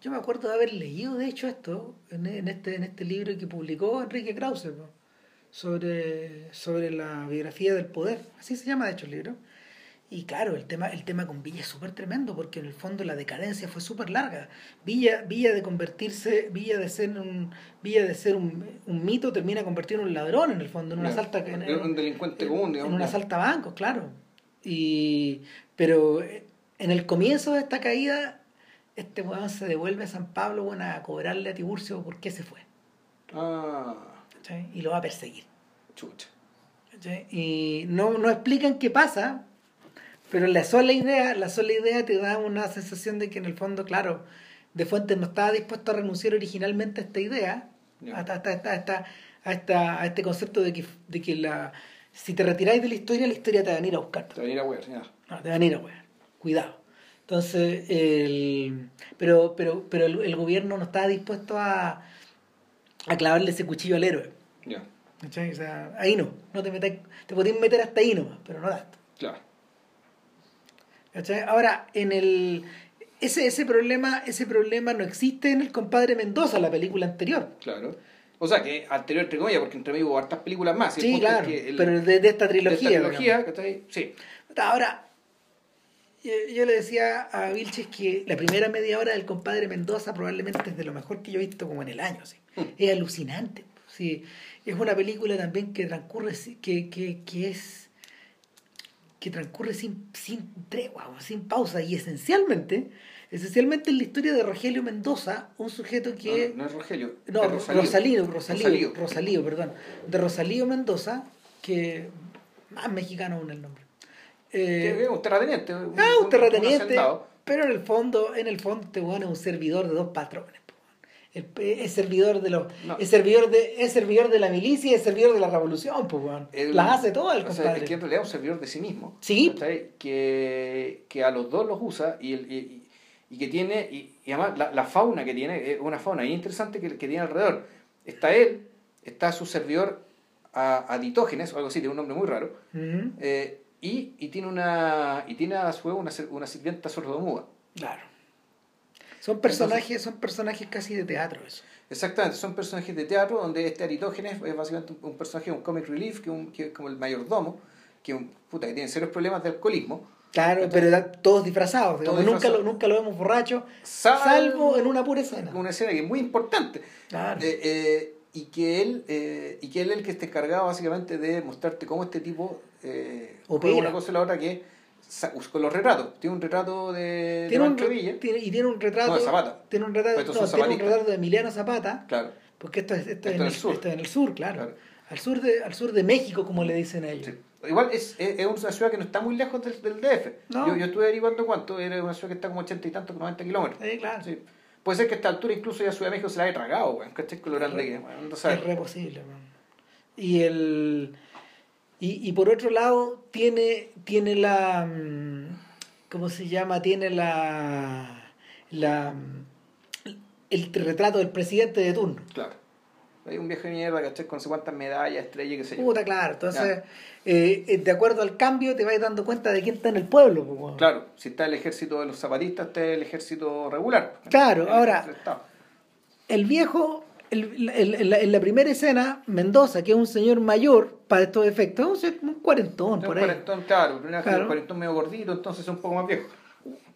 yo me acuerdo de haber leído, de hecho, esto en, este, en este libro que publicó Enrique Krause sobre, sobre la biografía del poder. Así se llama, de hecho, el libro. Y claro, el tema, el tema con Villa es súper tremendo porque en el fondo la decadencia fue súper larga. Villa, Villa de convertirse, Villa de ser un, Villa de ser un, un mito termina convertido en un ladrón en el fondo, en una Ya. asalta en, un delincuente común, digamos, En una ya. asalta a bancos, claro. Y pero eh, en el comienzo de esta caída, este weón se devuelve a San Pablo weón, a cobrarle a Tiburcio por qué se fue. Ah, ¿cachai? Y lo va a perseguir. chucha. Y no, no explican qué pasa, pero la sola idea, la sola idea te da una sensación de que en el fondo, claro, De Fuentes no estaba dispuesto a renunciar originalmente a esta idea, Ya. a, esta- a esta- a este concepto de que, de que la, si te retiráis de la historia, la historia te va a venir a buscar. Te va a venir a wear, ya. No, te van a ir a wear. Cuidado. Entonces, el, pero, pero, pero el, el gobierno no estaba dispuesto a, a clavarle ese cuchillo al héroe. Ya. O sea, ahí no. no te metáis, te podéis meter hasta ahí nomás, pero no tanto. claro. ¿Cachai? Ahora, en el. Ese, ese problema ese problema no existe en el compadre Mendoza, la película anterior. Claro. O sea, que anterior entre comillas, porque entre mí hubo hartas películas más. el Sí, es claro. que el- pero de, de esta de trilogía. esta trilogía, ¿cachai? Sí. Ahora, yo, yo le decía a Vilches que la primera media hora del compadre Mendoza probablemente es de lo mejor que yo he visto como en el año. ¿sí? Mm. Es alucinante. ¿sí? Es una película también que transcurre, que, que, que es que transcurre sin, sin tregua, o sin pausa y esencialmente, esencialmente en la historia de Rogelio Mendoza, un sujeto que... No, no es Rogelio. No, es Rosalío, Rosalío, Rosalío, Rosalío. Rosalío, perdón. De Rosalío Mendoza, que más mexicano aún el nombre. Eh, Que es un terrateniente. ah, un terrateniente, pero en el fondo, en el fondo este weón es un servidor de dos patrones. El- es servidor de los, No. es servidor de, es servidor de la milicia y es servidor de la revolución, pues. El- Las hace todas el o sea, compadre. es que en realidad es un servidor de sí mismo. Sí. Que, que a los dos los usa y, el- y, y que tiene, y, y además la, la fauna que tiene, es una fauna interesante que, que tiene alrededor. Está él, está su servidor a, a Ditógenes, o algo así, tiene un nombre muy raro, eh, y, y tiene una y tiene a su una, una sirvienta sordomuda. Claro. Son personajes, son personajes casi de teatro eso. Exactamente, son personajes de teatro donde este Aristógenes es básicamente un, un personaje, un comic relief, que, un, que es como el mayordomo, que, un, puta, que tiene serios problemas de alcoholismo. Claro, pero era- todos disfrazados. Todos nunca, disfrazados. lo, nunca lo vemos borracho, Salvo- salvo en una pura escena. Una escena que es muy importante. Claro. Eh, eh, y que él eh, y que él es el que está encargado básicamente de mostrarte cómo este tipo eh, una cosa y la otra que con los retratos. Tiene un retrato de, de tiene un, Manclavilla. tiene- y tiene un retrato No, de Zapata. tiene un retrato, Pues no, tiene un retrato de Emiliano Zapata Claro. porque esto es esto, Esto es en en el, sur. esto es en el sur claro, Claro. al sur de al sur de México como le dicen a ellos Sí. Igual es, es, es una ciudad que no está muy lejos del, del DF. No. Yo, yo estuve averiguando cuánto, era una ciudad que está como ochenta y tantos, 90 kilómetros. Sí, claro Sí. Puede ser que a esta altura incluso ya Ciudad de México se la haya tragado, weón. ¿Cachai? Con lo grande que es, re posible man. y el y, y por otro lado tiene tiene la mm, cómo se llama tiene la la mm, el retrato del presidente de turno Claro. Hay un viejo de mierda, ¿cachai? Con cuántas medallas, estrellas, qué sé yo. Puta, claro. Entonces, eh, de acuerdo al cambio, te vas dando cuenta de quién está en el pueblo. pues. Claro, si está el ejército de los zapatistas, está el ejército regular. Claro, El ahora-. El viejo, el- el- en la primera escena, Mendoza, que es un señor mayor para estos efectos, un, se- un cuarentón por un ahí. cuarentón, claro, primero Claro. un cuarentón medio gordito, entonces es un poco más viejo.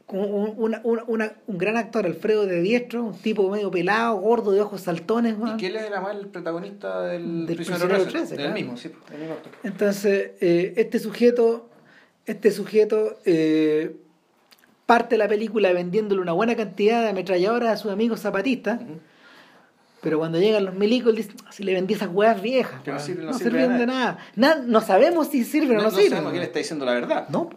Un, un- una- una- una- un gran actor, Alfredo de Diestro, un tipo medio pelado, gordo, de ojos saltones. weón. Y que él es además el protagonista del, Del Prisionero Prisionero 13, 13, del claro. mismo, sí, del mismo actor. Entonces, eh, este sujeto, este sujeto eh, parte la película vendiéndole una buena cantidad de ametralladoras a sus amigos zapatistas. Pero cuando llegan los milicos, él dice, "Ah, si le vendí esas huevas viejas, Que no sirven- no no sirven sirven de nada. Na- no sabemos si sirven o No, no, no sirven. sabemos él weón. está diciendo la verdad. No.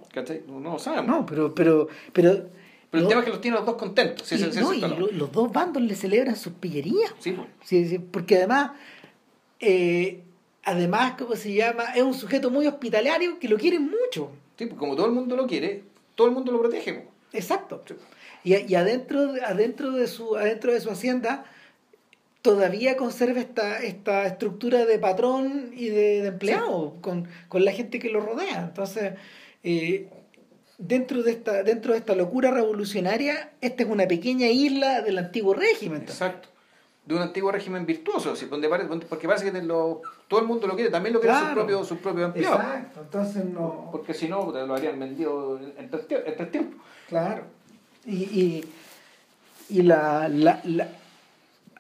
No, lo sabemos. No, pero, pero, pero, Pero el tema es que los tiene los dos contentos. Sí, y, sí, sí, no, sí, y está lo- los dos bandos le celebran sus pillerías. Sí, pues. Sí, sí, porque además, eh, además, ¿cómo se llama? Es un sujeto muy hospitalario que lo quieren mucho. Sí, pues como todo el mundo lo quiere, todo el mundo lo protege. pues. Exacto. Y, y adentro, de- adentro, de su, adentro de su hacienda todavía conserva esta, esta estructura de patrón y de, de empleado con, con la gente que lo rodea. Entonces, eh, dentro, de esta, dentro de esta locura revolucionaria, esta es una pequeña isla del antiguo régimen. Exacto. de un antiguo régimen virtuoso, ¿sí? donde parece, porque parece que lo, todo el mundo lo quiere, también lo quiere sus propios su propio empleados. Exacto, entonces no... Porque si no, lo habrían vendido en tres tiempos. Claro. Y, y, y la, la, la,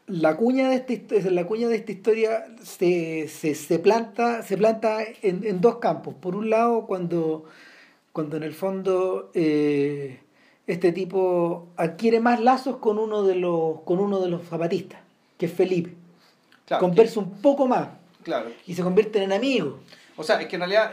la, cuña de esta, la cuña de esta historia se, se, se planta, se planta en, en, dos campos. Por un lado, cuando, cuando en el fondo... Eh, este tipo adquiere más lazos con uno de los, con uno de los zapatistas que es Felipe. Conversa un poco más. Claro. Y se convierten en amigos. O sea, es que en realidad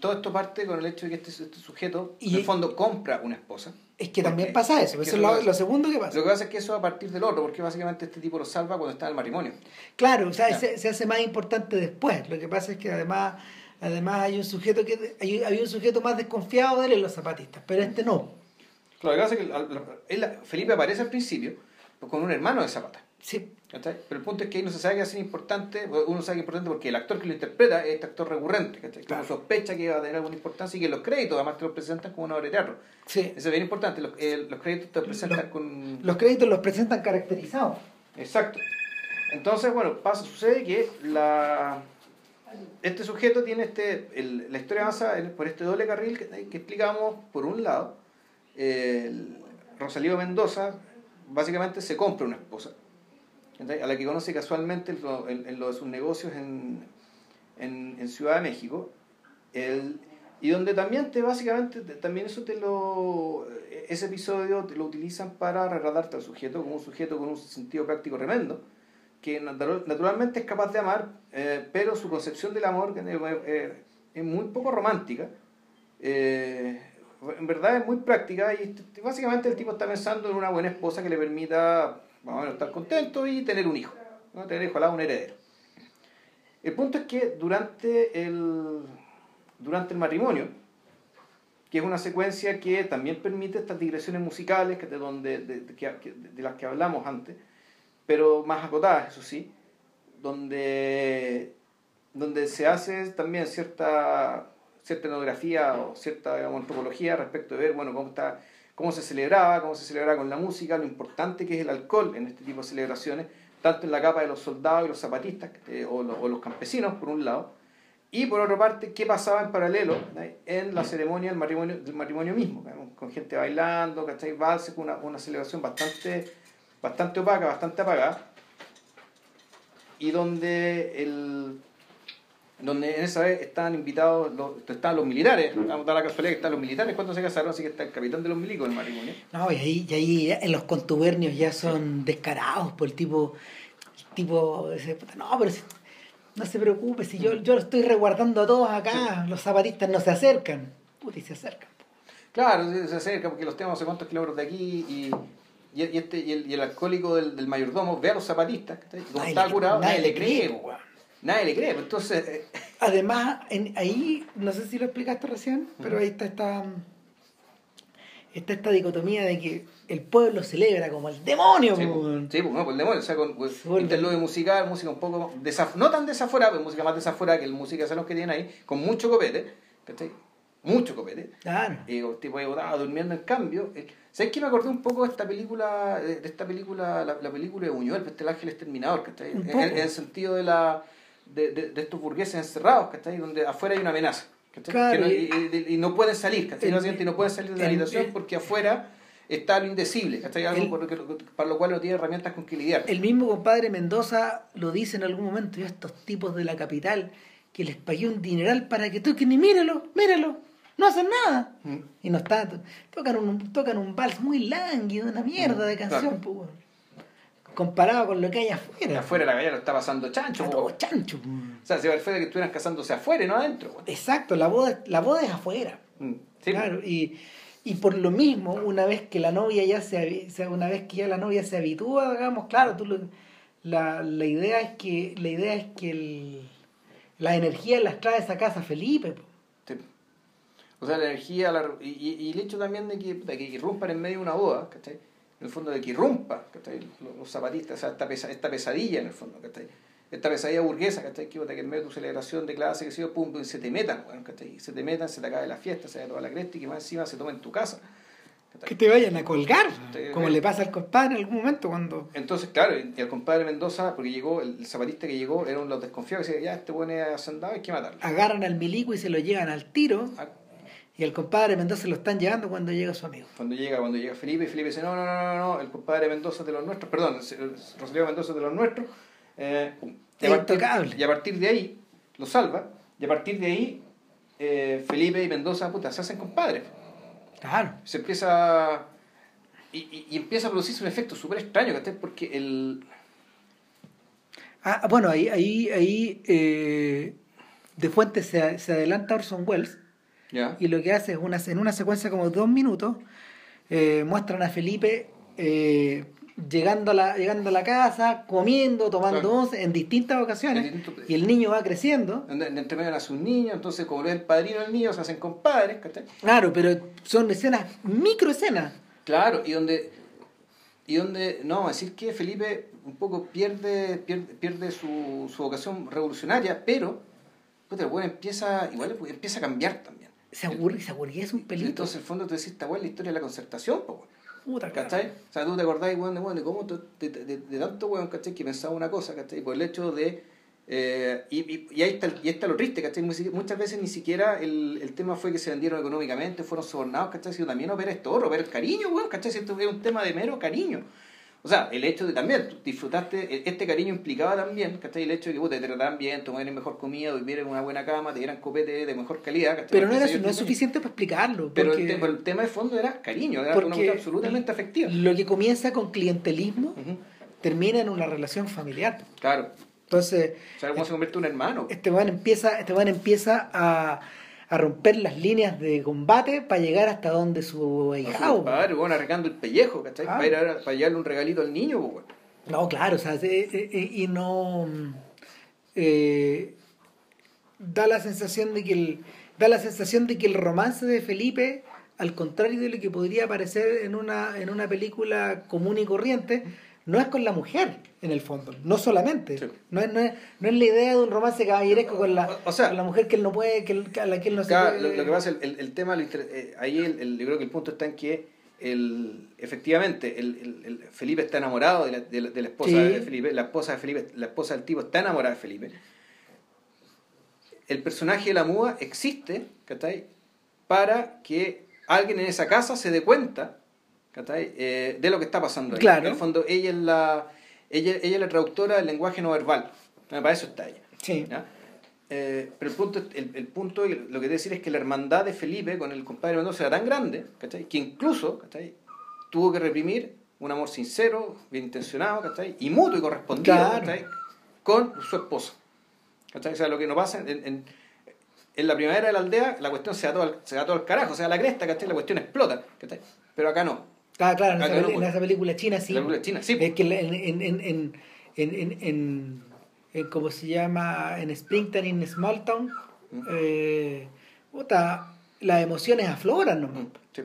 todo esto parte con el hecho de que este, este sujeto, y, en el fondo, compra una esposa. Es que también pasa eso, eso es lo, segundo que pasa. Lo que pasa es que eso a partir del otro, porque básicamente este tipo lo salva cuando está en el matrimonio. Claro, o sea, se, se, hace más importante después. Lo que pasa es que además, además hay un sujeto que hay, hay un sujeto más desconfiado de él en los zapatistas, pero este no. Claro, lo que pasa es que Felipe aparece al principio con un hermano de Zapata. Sí. Pero el punto es que ahí no se sabe que es importante, uno sabe que es importante porque el actor que lo interpreta es este actor recurrente, que Claro. sospecha que va a tener alguna importancia y que los créditos además te los presentan como una obra de teatro. Sí. Eso es bien importante, los, eh, los créditos te los presentan con... Los créditos los presentan caracterizados. Exacto. Entonces, bueno, pasa, sucede que la... Este sujeto tiene este, el, la historia avanza por este doble carril que, que explicamos por un lado. El Rosalío Mendoza básicamente se compra una esposa a la que conoce casualmente en, lo de sus negocios en, en, Ciudad de México, el, y donde también te básicamente, también eso te lo, ese episodio te lo utilizan para retratarte al sujeto como un sujeto con un sentido práctico tremendo, que naturalmente es capaz de amar, eh, pero su concepción del amor eh, es muy poco romántica. Eh, en verdad es muy práctica y básicamente el tipo está pensando en una buena esposa que le permita vamos a estar contentos y tener un hijo, ¿no? tener ojalá un heredero. El punto es que durante el, durante el matrimonio, que es una secuencia que también permite estas digresiones musicales que de, donde, de, de, las que hablamos antes, pero más acotadas, eso sí, donde, donde se hace también cierta, cierta etnografía o cierta antropología respecto de ver bueno, cómo está cómo se celebraba, cómo se celebraba con la música, lo importante que es el alcohol en este tipo de celebraciones, tanto en la capa de los soldados y los zapatistas, eh, o, los, campesinos, por un lado, y por otra parte, qué pasaba en paralelo en la ceremonia del matrimonio, del matrimonio mismo, con gente bailando, ¿cachai? Valse, con una, una celebración bastante, bastante opaca, bastante apagada, y donde el, donde en esa vez estaban invitados, los, estaban los militares, vamos a dar la casualidad que están los militares cuando se casaron, así que está el capitán de los milicos en el matrimonio. No, y ahí, y ahí en los contubernios ya son descarados por el tipo, el tipo, no, pero no se preocupe, si yo, yo lo estoy resguardando a todos acá, los zapatistas no se acercan, puta, y se acercan. Claro, se acercan porque los tenemos a sé cuántos kilómetros de aquí y y, este, y, el, y el alcohólico del, del, mayordomo ve a los zapatistas, como está curado, nadie, le cree, Nadie le cree, pues, entonces... Eh, Además, en, ahí, no sé si lo explicaste recién, pero ahí está esta, está esta dicotomía de que el pueblo celebra como el demonio. Sí, pues, sí pues, no, pues el demonio, o sea, con pues, interludio musical, música un poco, no tan desafuera, pero música más desafuera que el música los que tienen ahí, con mucho copete, ¿cachai? Mucho copete. Claro. Y el tipo ahí botado, durmiendo en cambio. Eh, ¿Sabes qué me acordé un poco de esta película, de, esta película, la, la película de Buñuel, el ángel exterminador, ¿cachai? En, en el sentido de la de, de, de estos burgueses encerrados, ¿cachai? Donde afuera hay una amenaza. Claro, y, y, no pueden salir, ¿cachai? y no pueden salir de la habitación porque afuera está lo indecible, ¿cachai? Algo para lo cual no tiene herramientas con que lidiar. El mismo compadre Mendoza lo dice en algún momento, yo estos tipos de la capital que les pagué un dineral para que toquen y míralo, míralo, no hacen nada. Mm. Y no está, tocan un, tocan un vals muy lánguido, una mierda de canción, pues, comparado con lo que hay afuera. Afuera la gallina lo está pasando chancho. Está todo chancho. O sea, se va que estuvieran casándose afuera y no adentro. Exacto, la boda, la boda es afuera. Mm, claro, y, y por lo mismo, una vez que la novia ya se una vez que ya la novia se habitúa, digamos, claro, tú la, la idea es que la idea es que el, la energía las trae esa casa Felipe. Sí. O sea, la energía y, y, el hecho también de que, de que irrumpan en medio de una boda, ¿cachai? En el fondo de que irrumpa los, zapatistas, o sea, esta, esta pesadilla en el fondo, esta pesadilla burguesa, ¿cachai? que, que en medio de tu celebración de clase, que se, pum, y se te metan, se te metan, se te acabe la fiesta, se te toda la cresta y que más encima se toma en tu casa. ¿cachai? Que te vayan a colgar, Te- como le pasa al compadre en algún momento cuando... Entonces, claro, y el compadre Mendoza, porque llegó, el, zapatista que llegó, era uno de los desconfiados que decía, ya, este bueno es hacendado, hay que matarlo. Agarran al milico y se lo llevan al tiro Ah, y al compadre Mendoza lo están llevando cuando llega su amigo. Cuando llega, cuando llega Felipe, y Felipe dice, no, no, no, no, no, el compadre Mendoza de los nuestros, perdón, el- el Rosalío Mendoza de los nuestros, eh, y, a partir, y a partir de ahí lo salva, y a partir de ahí eh, Felipe y Mendoza, puta, se hacen compadres. Claro. Se empieza... Y, y- y empieza a producirse un efecto súper extraño, ¿cachai? Porque el... Ah, bueno, ahí, ahí, ahí eh, de fuente se, se adelanta Orson Welles Y lo que hace es una, en una secuencia como dos minutos eh, muestran a Felipe eh, llegando, a la, llegando a la casa, comiendo, tomando Claro. once en distintas ocasiones y el niño va creciendo. En- en- entre medio nace un niño, entonces como es el padrino del niño, se hacen compadres, ¿cachai? Claro, pero son escenas, microescenas. Claro, y donde, y donde, no, decir que Felipe un poco pierde, pierde, pierde su, su vocación revolucionaria, pero puta, el weón empieza, igual empieza a cambiar también. Se aburre, se aburguesa un pelito. Entonces, en el fondo, tú decís, esta es la historia de la concertación, po. Puta, claro. ¿cachai? O sea, tú te acordás, weón, de, de cómo tú- de, de, de- tanto weón, ¿cachai? Que pensaba una cosa, ¿cachai? Por el hecho de. eh, y, y, y ahí está, y ahí está lo triste, ¿cachai? Muchas veces ni siquiera el, el tema fue que se vendieron económicamente, fueron sobornados, ¿cachai? Sino también opera esto opera el cariño, weón, ¿cachai? Si Esto es un tema de mero cariño. O sea, el hecho de también, disfrutaste, e- este cariño implicaba también, ¿cachai? El hecho de que puta, te trataran bien, tomaran mejor comida, durmieran en una buena cama, te dieran copete de mejor calidad, ¿cachai? Pero no, era, no es suficiente para explicarlo. Pero el, porque- te- pero el tema de fondo era cariño, era una cosa absolutamente afectiva. Lo que comienza con clientelismo termina en una relación familiar. Claro. Entonces, O sea, cómo se convierte en un hermano. este man empieza, este empieza a, a romper las líneas de combate para llegar hasta donde su ahijado. padre, bueno, arrancando el pellejo, ¿cachai? Ah. Para, ir a- para llevarle un regalito al niño, pues, bueno. No, claro, o sea, se- eh, eh, y no eh, da la sensación de que el da la sensación de que el romance de Felipe, al contrario de lo que podría parecer en una en una película común y corriente, no es con la mujer en el fondo, no solamente. Sí. No, es, no, es, no es la idea de un romance caballeresco con la, O- sea, con la mujer que él no puede, que él- a la que él no se Claro, puede. lo, lo que pasa, el, el, el tema, inter- eh, ahí el, el- yo creo que el punto está en que el, efectivamente el, el- el Felipe está enamorado de la, de la- de la esposa Sí. de Felipe, la esposa de Felipe, la esposa del tipo está enamorada de Felipe. El personaje de la muda existe, ¿cachai? Para que alguien en esa casa se dé cuenta. Eh, de lo que está pasando ahí. Claro. En el fondo, ella es la, ella, ella es la traductora del lenguaje no verbal. Para eso está ella. Sí. Eh, pero el punto, el, el punto, lo que decir es que la hermandad de Felipe con el compadre Mendoza era tan grande, ¿cachai? que incluso ¿cachai? tuvo que reprimir un amor sincero, bien intencionado, ¿cachai? y mutuo y correspondido Claro. con su esposa. ¿cachai? O sea, lo que no pasa en, en, en la primavera de la aldea, la cuestión se da todo al, se da todo al carajo, o sea, la cresta, ¿cachai? la cuestión explota, ¿cachai? pero acá no. Ah, claro, en, Ah, esa, claro, peli- en pues. esa película china sí. La película china, sí. Es que en, en, en, en, en, en, en, en- ¿cómo se llama? En Springtown, en Small Town, Mm. eh, puta, las emociones afloran, ¿no? Mm, sí.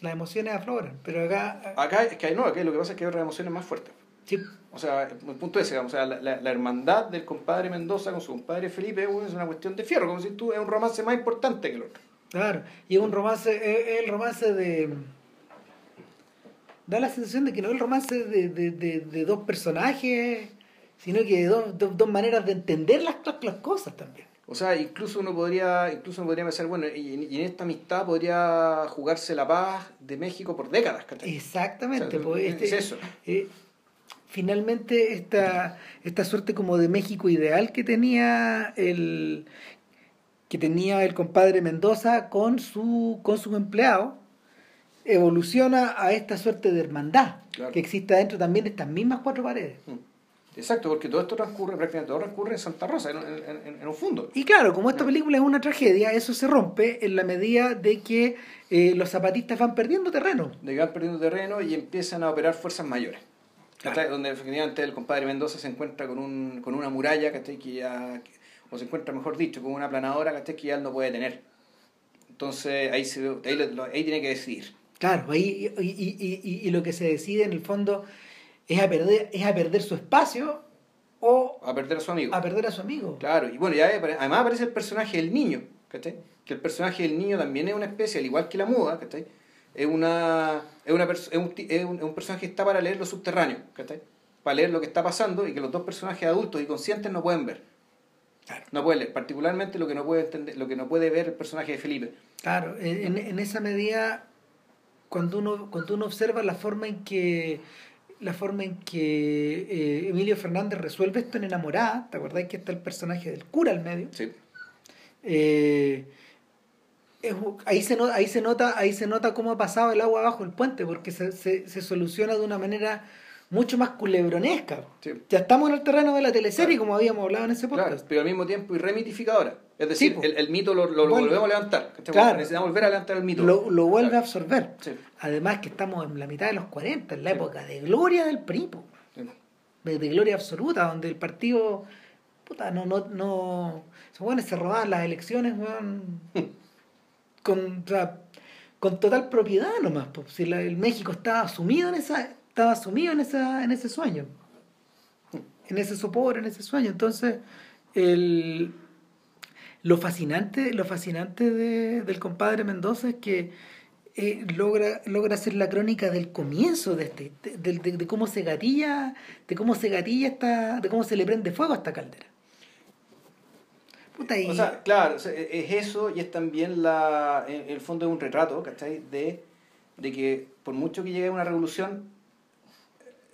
Las emociones afloran, pero acá, Acá es que hay, no, acá lo que pasa es que hay otras emociones más fuertes. sí, O sea, el punto ese, digamos, o sea, la, la- la hermandad del compadre Mendoza con su compadre Felipe bueno, es una cuestión de fierro, como si tú es un romance más importante que el otro. claro. Y es un romance, es, es el romance de... Da la sensación de que no es el romance de, de, de, de dos personajes, sino que de dos, dos, dos maneras de entender las, las, cosas también. O sea, incluso uno podría, incluso uno podría pensar, bueno, y, y en esta amistad podría jugarse la paz de México por décadas, ¿cachai? Exactamente, O sea, pues, es este- eso. eh, finalmente esta, esta suerte como de México ideal que tenía el que tenía el compadre Mendoza con su con sus empleados evoluciona a esta suerte de hermandad Claro. que existe dentro también de estas mismas cuatro paredes. Mm. Exacto, porque todo esto transcurre, prácticamente todo transcurre en Santa Rosa, en, en- en- en un fondo. Y claro, como esta película es una tragedia, eso se rompe en la medida de que eh, los zapatistas van perdiendo terreno. De que van perdiendo terreno y empiezan a operar fuerzas mayores. ¿cachai? Donde efectivamente el compadre Mendoza se encuentra con, un, con una muralla. Que ya, o se encuentra, mejor dicho, con una planadora, ¿cachai? Que ya él no puede tener. Entonces ahí, se, ahí, ahí tiene que decidir. Claro, ahí, y, y, y, y- lo que se decide en el fondo es a perder, es a perder su espacio o A perder a su amigo. a perder a su amigo. Claro, y bueno, ya además aparece el personaje del niño, ¿cachai? Que el personaje del niño también es una especie, al igual que la muda, ¿cachai? es una es, una es un, es un, personaje que está para leer lo subterráneo, ¿cachai? Para leer lo que está pasando y que los dos personajes adultos y conscientes no pueden ver. Claro. No pueden leer, particularmente lo que no puede entender, lo que no puede ver el personaje de Felipe. Claro, en, en esa medida, cuando uno, cuando uno observa la forma en que la forma en que eh, Emilio Fernández resuelve esto en Enamorada, ¿te acordás que está el personaje del cura al medio? Sí. Eh, es- ahí, se nota, ahí, se nota, ahí se nota cómo ha pasado el agua bajo el puente, porque se, se, se soluciona de una manera mucho más culebronesca. Sí. Ya estamos en el terreno de la teleserie, Claro. como habíamos hablado en ese podcast. Claro, pero al mismo tiempo y remitificadora. Es decir, Sí, el, el mito lo, lo- volvemos a levantar. Claro. Necesitamos volver a levantar el mito. Lo, lo vuelve a absorber. Sí. Además que estamos en la mitad de los 40, en la Sí. época de gloria del PRI, de, de gloria absoluta, donde el partido, puta, no, no, no, esos buenos se robaban las elecciones, weón, con, o sea, con total propiedad nomás, pues, si la- el México estaba sumido en esa, estaba sumido en esa, en ese sueño, en ese sopor, en ese sueño, entonces, el lo fascinante, lo fascinante de- del compadre Mendoza es que eh, logra, logra hacer la crónica del comienzo de este, de, de- de- cómo se gatilla, de cómo se gatilla esta, de cómo se le prende fuego a esta caldera. O sea, claro, e, es eso y es también la, el fondo es un retrato, ¿cachai? De, de que por mucho que llegue una revolución,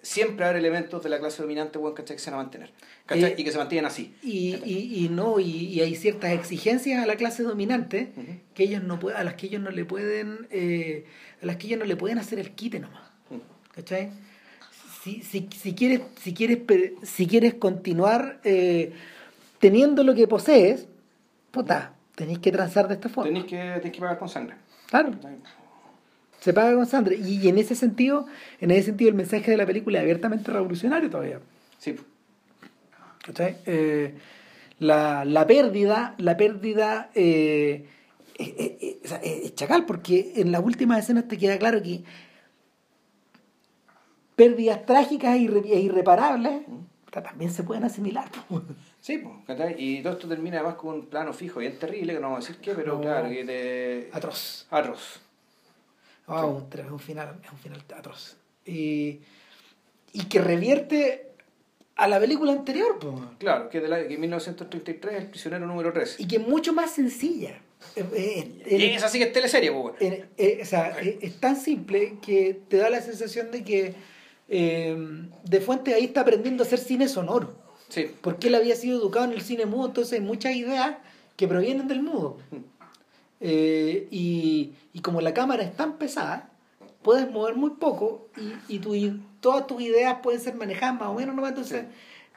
siempre habrá elementos de la clase dominante, bueno, ¿cachai? Que se van a mantener, ¿cachai? Eh, y que se mantienen así. y, y, y no, y, y hay ciertas exigencias a la clase dominante que ellos no a las que ellos no le pueden, eh, a las que ellos no le pueden hacer el quite nomás. ¿Cachai? Si, si, si quieres, si quieres, si quieres continuar eh, teniendo lo que posees, puta, tenéis que transar de esta forma. Tenéis que, que pagar con sangre. Claro, se paga con sangre. Y, y en ese sentido, en ese sentido el mensaje de la película es abiertamente revolucionario todavía. Sí, ¿Cachai? Eh, la, la pérdida, la pérdida eh, eh, eh, es es chacal, porque en las últimas escenas te queda claro que pérdidas trágicas e irre- e irreparables puta, también se pueden asimilar. sí, pues, ¿cachai? Y todo esto termina además con un plano fijo bien terrible, que no vamos a decir qué, pero No. claro, que te... Atroz. Atroz. Ah, un, tra- un final, es un final atroz. Y, y que revierte a la película anterior, po. Claro, que, de la, que en 1933 el prisionero número 13. y que es mucho más sencilla. Eh, eh, Y esa sí que es teleserie, weón. Eh, o sea, es tan simple que te da la sensación de que eh, De Fuente ahí está aprendiendo a hacer cine sonoro. Sí. Porque él había sido educado en el cine mudo, entonces hay muchas ideas que provienen del mudo. Eh, y, y como la cámara es tan pesada, puedes mover muy poco y, y tu, y todas tus ideas pueden ser manejadas más o menos, ¿no? Entonces,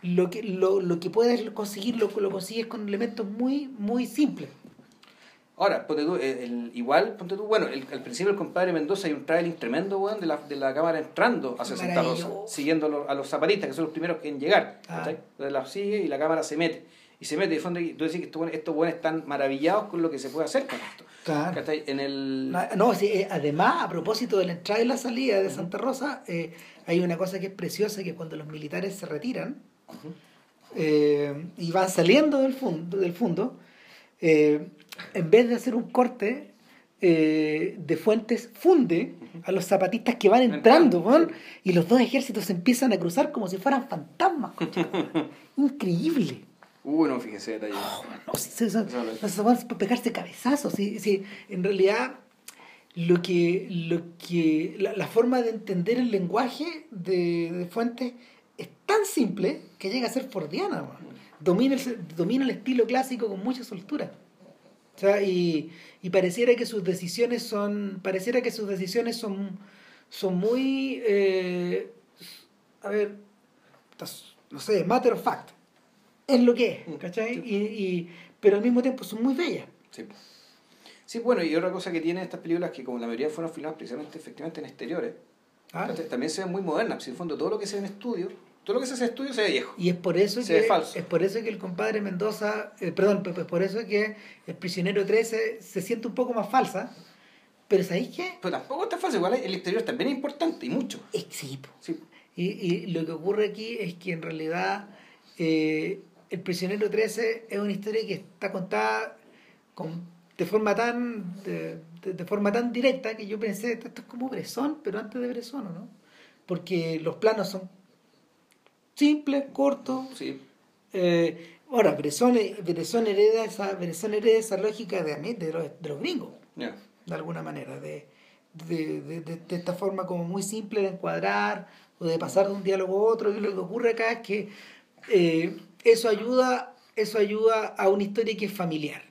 lo, que, lo, lo que puedes conseguir lo, lo consigues con elementos muy, muy simples. Ahora, ponte tú, eh, el- igual, ponte tú, bueno, el, al principio el compadre Mendoza hay un traveling tremendo, weón, de la, de la cámara entrando hacia Santa Rosa, siguiendo a los, a los zapatistas, que son los primeros que en llegar. Ah. ¿cachai? Entonces la sigue y la cámara se mete. Y se mete, de fondo, y tú decís que estos buenos, estos buenos están maravillados con lo que se puede hacer con esto. En el... No, sí, eh, además, a propósito de la entrada y la salida de Santa Rosa, eh, hay una cosa que es preciosa, que cuando los militares se retiran eh, y van saliendo del fondo, del fondo eh, en vez de hacer un corte, eh, de Fuentes funde a los zapatistas que van entrando, y los dos ejércitos se empiezan a cruzar como si fueran fantasmas. concha. Increíble. Uy, no, fíjese detalle. No, si es. no, se van a pegarse cabezazos. Sí, sí. En realidad, lo que, lo que la, la forma de entender el lenguaje de, de Fuentes es tan simple que llega a ser fordiana. man. Domina el, domina el estilo clásico con mucha soltura. O sea, y, y pareciera que sus decisiones son pareciera que sus decisiones son son muy eh, a ver no sé matter of fact es lo que es ¿cachai? Y, y- pero al mismo tiempo son muy bellas Sí. Sí, bueno, y otra cosa que tiene estas películas que como la mayoría fueron filmadas precisamente efectivamente en exteriores, ¿ah? también se ven muy modernas. Si en el fondo todo lo que se ve en estudio, todo lo que se hace en estudio se ve viejo. y es por eso Se que ve falso. es por eso que el compadre Mendoza eh, perdón pues por eso que el prisionero 13 se siente un poco más falsa pero ¿sabéis qué? Pero tampoco está fácil, igual el exterior también es importante y mucho. Sí. Sí. Y, y lo que ocurre aquí es que en realidad eh, El prisionero 13 es una historia que está contada con de forma tan de, de- de forma tan directa que yo pensé esto es como Bresson pero antes de Bresson ¿no? porque los planos son simples cortos Sí. eh, ahora Bresson, Bresson hereda esa Bresson hereda esa lógica de, de, los, de los gringos Ya. de alguna manera, de, de, de, de- de esta forma como muy simple de encuadrar o de pasar de un diálogo a otro. Y lo que ocurre acá es que eh, eso, ayuda, eso ayuda a una historia que es familiar.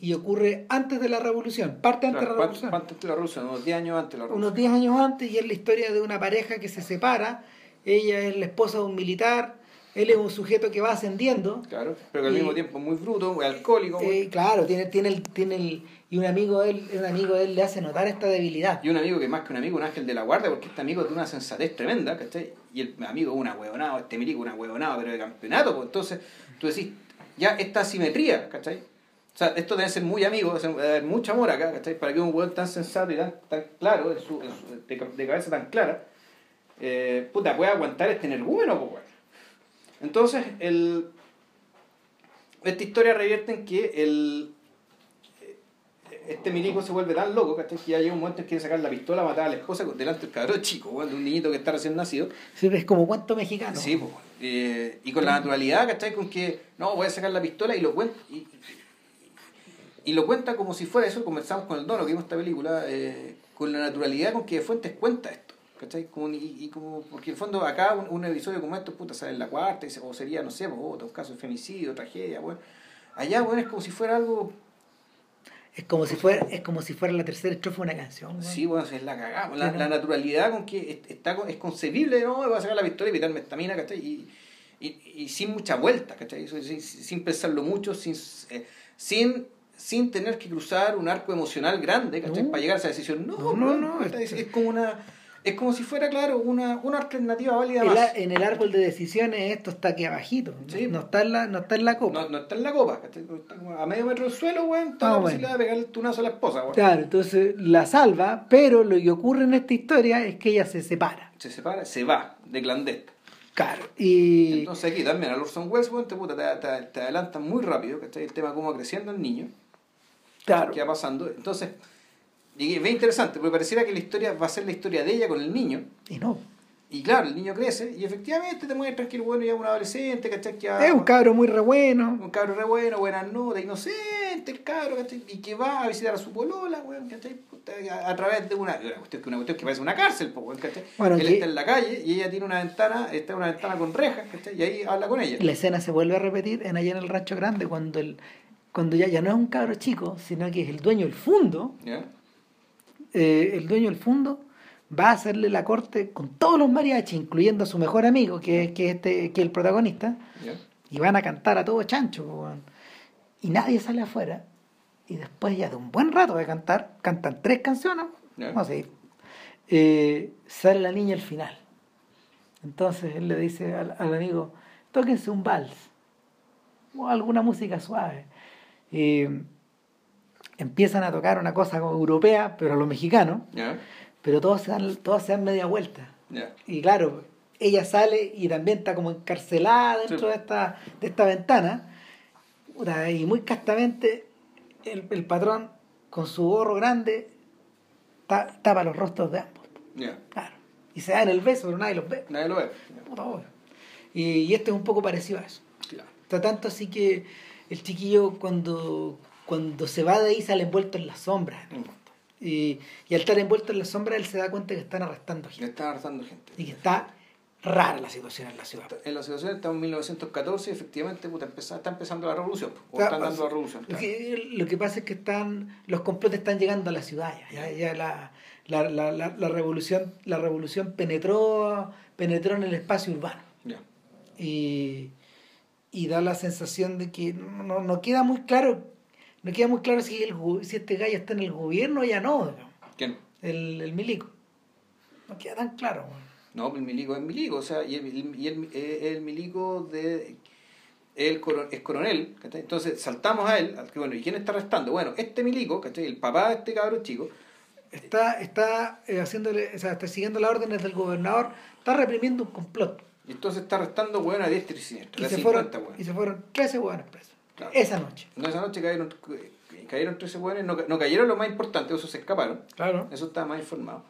Y ocurre antes de la revolución, parte antes Claro, de la ¿cuánto- revolución. antes de la revolución? Unos 10 años antes de la revolución. Unos 10 años antes, y es la historia de una pareja que se separa. Ella es la esposa de un militar, él es un sujeto que va ascendiendo. Claro, pero que al Y- mismo tiempo muy bruto, muy alcohólico. Eh, claro, tiene, tiene, el, tiene el, y un amigo de él, un amigo de él le hace notar esta debilidad. Y un amigo que más que un amigo, un ángel de la guardia, porque este amigo tiene una sensatez tremenda, ¿cachai? Y el amigo es una huevonada, este milico una huevonada, pero de campeonato, pues entonces tú decís, ya esta asimetría, ¿cachai? O sea, esto debe ser muy amigo, debe haber mucho amor acá, ¿cachai? Para que un hueón tan sensato y tan, tan claro, en su, en su- de, ca- de cabeza tan clara, eh, puta, pueda aguantar este energúmeno, pues. Entonces, el, esta historia revierte en que el, este milico se vuelve tan loco, ¿cachai? Que ya llega un momento en que quiere sacar la pistola, matar a la esposa delante del cabrón chico, de un niñito que está recién nacido. Sí, es como cuento mexicano. Sí, pues, eh, y con la naturalidad, ¿cachai? Con que, no, voy a sacar la pistola y lo cuenta. Y, y lo cuenta como si fuera eso, conversamos con el dono que vimos esta película, eh, con la naturalidad con que Fuentes cuenta esto. ¿Cachai? Como, y, y como, porque en el fondo acá un, un episodio como esto, puta, sale en la cuarta, o sería, no sé, pues, otro caso de femicidio, tragedia, bueno. Allá, bueno, es como si fuera algo Es como si fuera, es como si fuera la tercera estrofa de una canción. ¿no? Sí, bueno, es la cagamos. La, la naturalidad con que es- está, es concebible, no, voy a sacar la pistola y pitarme esta mina, ¿cachai? Y, y, y sin mucha vuelta, ¿cachai? Sin, sin pensarlo mucho, sin, eh, sin, sin tener que cruzar un arco emocional grande, ¿cachai? No. Para llegar a esa decisión. No, No, no, es como una... Es como si fuera, claro, una, una alternativa válida El más. a- en el árbol de decisiones esto está aquí abajito. Sí. No está en la, no está en la copa. No, no está en la copa, a medio metro del suelo, weón, está Ah, la bueno. posibilidad de pegarle el tunazo a la esposa, weón. Claro, entonces la salva, pero lo que ocurre en esta historia es que ella se separa. Se separa, se va de clandesta. Claro. Y Entonces aquí también al Orson Welles, weón, te, puta, te, te, te adelantan muy rápido, ¿cachai? El tema de cómo creciendo el niño, claro. qué va pasando. Entonces, y es interesante, porque pareciera que la historia va a ser la historia de ella con el niño. Y no. Y claro, el niño crece y efectivamente te muestran que el bueno ya es un adolescente, ¿cachai? Que Es un cabro muy re bueno. un cabro re bueno, buenas notas, inocente el cabro, ¿cachai? Y que va a visitar a su polola, weón, ¿cachai? A, a través de una, una cuestión, que- una cuestión que parece una cárcel, po, weón, ¿cachai? Bueno, Él que- está en la calle y ella tiene una ventana, está en una ventana con rejas, ¿cachai? Y ahí habla con ella. La escena se vuelve a repetir en allá en el rancho grande cuando el cuando ya, ya no es un cabro chico, sino que es el dueño del fondo. ¿Ya? Eh, el dueño del fondo va a hacerle la corte con todos los mariachis, incluyendo a su mejor amigo, que, que, este, que es el protagonista, y van a cantar a todo chancho. Y nadie sale afuera. Y después ya de un buen rato de cantar, cantan tres canciones, Ya. vamos a seguir, eh, sale la niña al final. Entonces él le dice al, al amigo, tóquense un vals o alguna música suave. Y empiezan a tocar una cosa como europea, pero a los mexicanos, pero todos se dan, todos se dan media vuelta. Y claro, ella sale y también está como encarcelada dentro Sí. de, esta, de esta ventana. Y muy castamente el, el patrón, con su gorro grande, ta- tapa los rostros de ambos. Claro. Y se dan el beso, pero nadie los ve. Nadie lo ve. Puta. Y, y esto es un poco parecido a eso. Claro. Tanto así que el chiquillo cuando, cuando se va de ahí sale envuelto en las sombras. en el Mm. fondo. Y, y al estar envuelto en las sombras él se da cuenta que están arrestando gente. están arrestando gente. Y que está rara la situación en la ciudad. En la situación estamos en 1914 y efectivamente puta, está empezando la revolución. po, O Claro, están dando la revolución. Lo que, lo que pasa es que están los complotes están llegando a la ciudad ya, ya, la, la, la, la, la revolución la revolución penetró penetró en el espacio urbano Ya. y, y da la sensación de que no, no, no queda muy claro no queda muy claro si el si este gallo está en el gobierno o ya no digamos, ¿Quién? el, el milico no queda tan claro. No, pues el milico es milico, o sea, y el, y el, eh, el milico de el es coronel, ¿cachai? Entonces saltamos a él, bueno, ¿y quién está arrestando? Bueno, este milico, ¿cachai? El papá de este cabrón chico, está está eh, haciéndole o sea, está siguiendo las órdenes del gobernador está reprimiendo un complot y entonces está arrestando, weón, a diestra y siniestra, y se, 50, fueron, y se fueron 13 hueones presos Claro. esa noche No, esa noche cayeron cayeron 13 hueones, no, no cayeron los más importantes, esos se escaparon. Claro. Eso estaba más informado.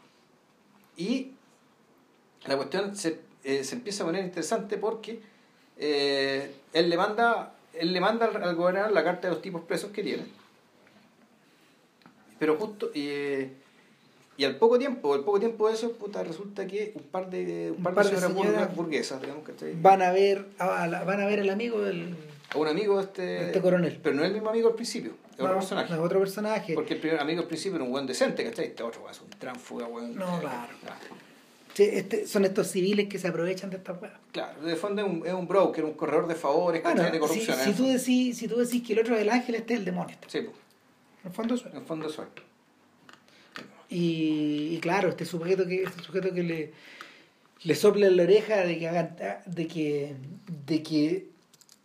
Y la cuestión se, eh, se empieza a poner interesante porque eh, él le manda, él le manda al, al gobernador la carta de los tipos presos que tiene. Pero justo, eh, y al poco tiempo, al poco tiempo de eso, puta, resulta que un par de, un par de señoras burguesas, burguesas, digamos, ¿cachai? Van a ver, a la- van a ver al amigo del a un amigo este, Este coronel. Pero no es el mismo amigo al principio, es otro no, personaje. no, otro personaje. Porque el primer amigo al principio era un buen decente, ¿cachai? Este otro weón es un tránfuga, weón. No, Eh, claro. ah, Sí, este- son estos civiles que se aprovechan de estas weas. Claro, de fondo es un, es un broker, un corredor de favores, Bueno, ¿cachai? De si, corrupción. si en tú decís, si tú decís que el otro es el ángel, este es el demonio. fondo. Sí, pues, En el fondo es. en el fondo es. Y, y claro, este sujeto que, este sujeto que le, le sopla en la oreja de que hagan, de que, de que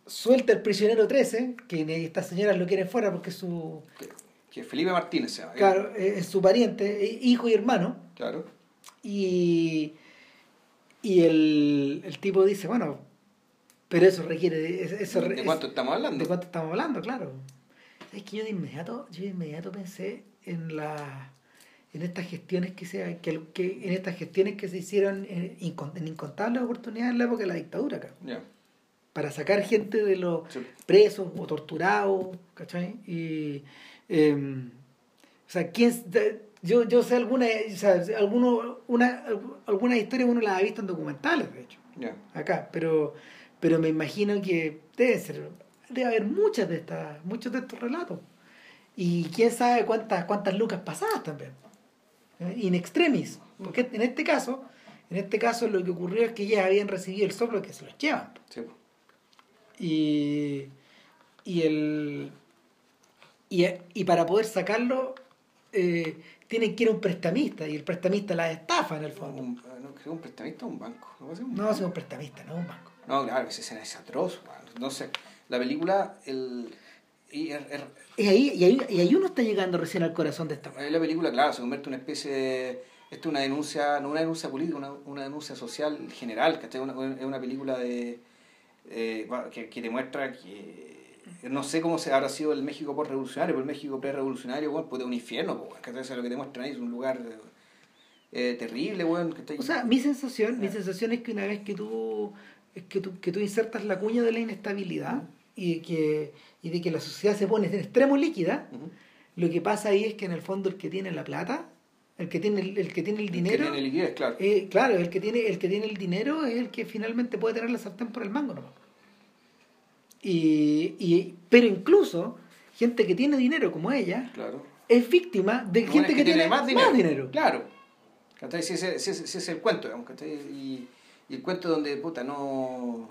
suelta el prisionero 13, que estas señoras lo quieren fuera porque es su, Que, Felipe Martínez se llama. claro, es su pariente, es hijo y hermano. Claro. Y, y el, el tipo dice, bueno, pero eso requiere... de- Eso, ¿De es- cuánto estamos hablando? ¿De cuánto estamos hablando? Claro. Es que yo de inmediato, yo de inmediato pensé en la en estas gestiones que se que, que en estas gestiones que se hicieron en, incon- en incontables oportunidades en la época de la dictadura, cabrón, Ya. Para sacar gente de los Sí. presos o torturados, ¿cachai? Y em, o sea, quién yo, yo sé alguna, o sea, alguno, una, algunas historias uno las ha visto en documentales, de hecho Ya. acá, pero, pero me imagino que debe ser, debe haber muchas de estas, muchos de estos relatos. Y quién sabe cuántas, cuántas lucas pasadas también. ¿eh? In extremis. Porque en este caso, en este caso lo que ocurrió es que ellas habían recibido el soplo que se los llevan. Sí. Y, y el y, y para poder sacarlo eh, tienen que ir a un prestamista y el prestamista la estafa en el fondo. Un, no, un prestamista o un banco. ¿No, un es un prestamista, no un banco. No, claro, esa escena es atroz. No sé. La película, el. Y er- er- Y ahí, y, ahí, y ahí uno está llegando recién al corazón de esta ahí la película, claro, se convierte en una especie de. Esto es una denuncia, no una denuncia política, una, una denuncia social general, que es una, es una película de eh, que, que demuestra que no sé cómo se habrá sido el México por-revolucionario, pero el México pre-revolucionario, bueno, pues es un infierno, pues, sea, lo que te muestran ahí es un lugar eh, terrible, bueno, que está O sea, mi sensación, mi sensación es que una vez que tú, es que tú, que tú insertas la cuña de la inestabilidad y de que, y de que la sociedad se pone en extremo líquida, lo que pasa ahí es que en el fondo el que tiene la plata, el que tiene el, el que tiene el que dinero, tiene liquidez, claro. eh, claro, el que tiene, el que tiene el dinero es el que finalmente puede tener la sartén por el mango nomás. Y, y, pero incluso gente que tiene dinero como ella claro. es víctima de gente es que, tiene más dinero. Claro. Si ese, si ese- si ese es el cuento, digamos. Y, y el cuento donde, puta, no...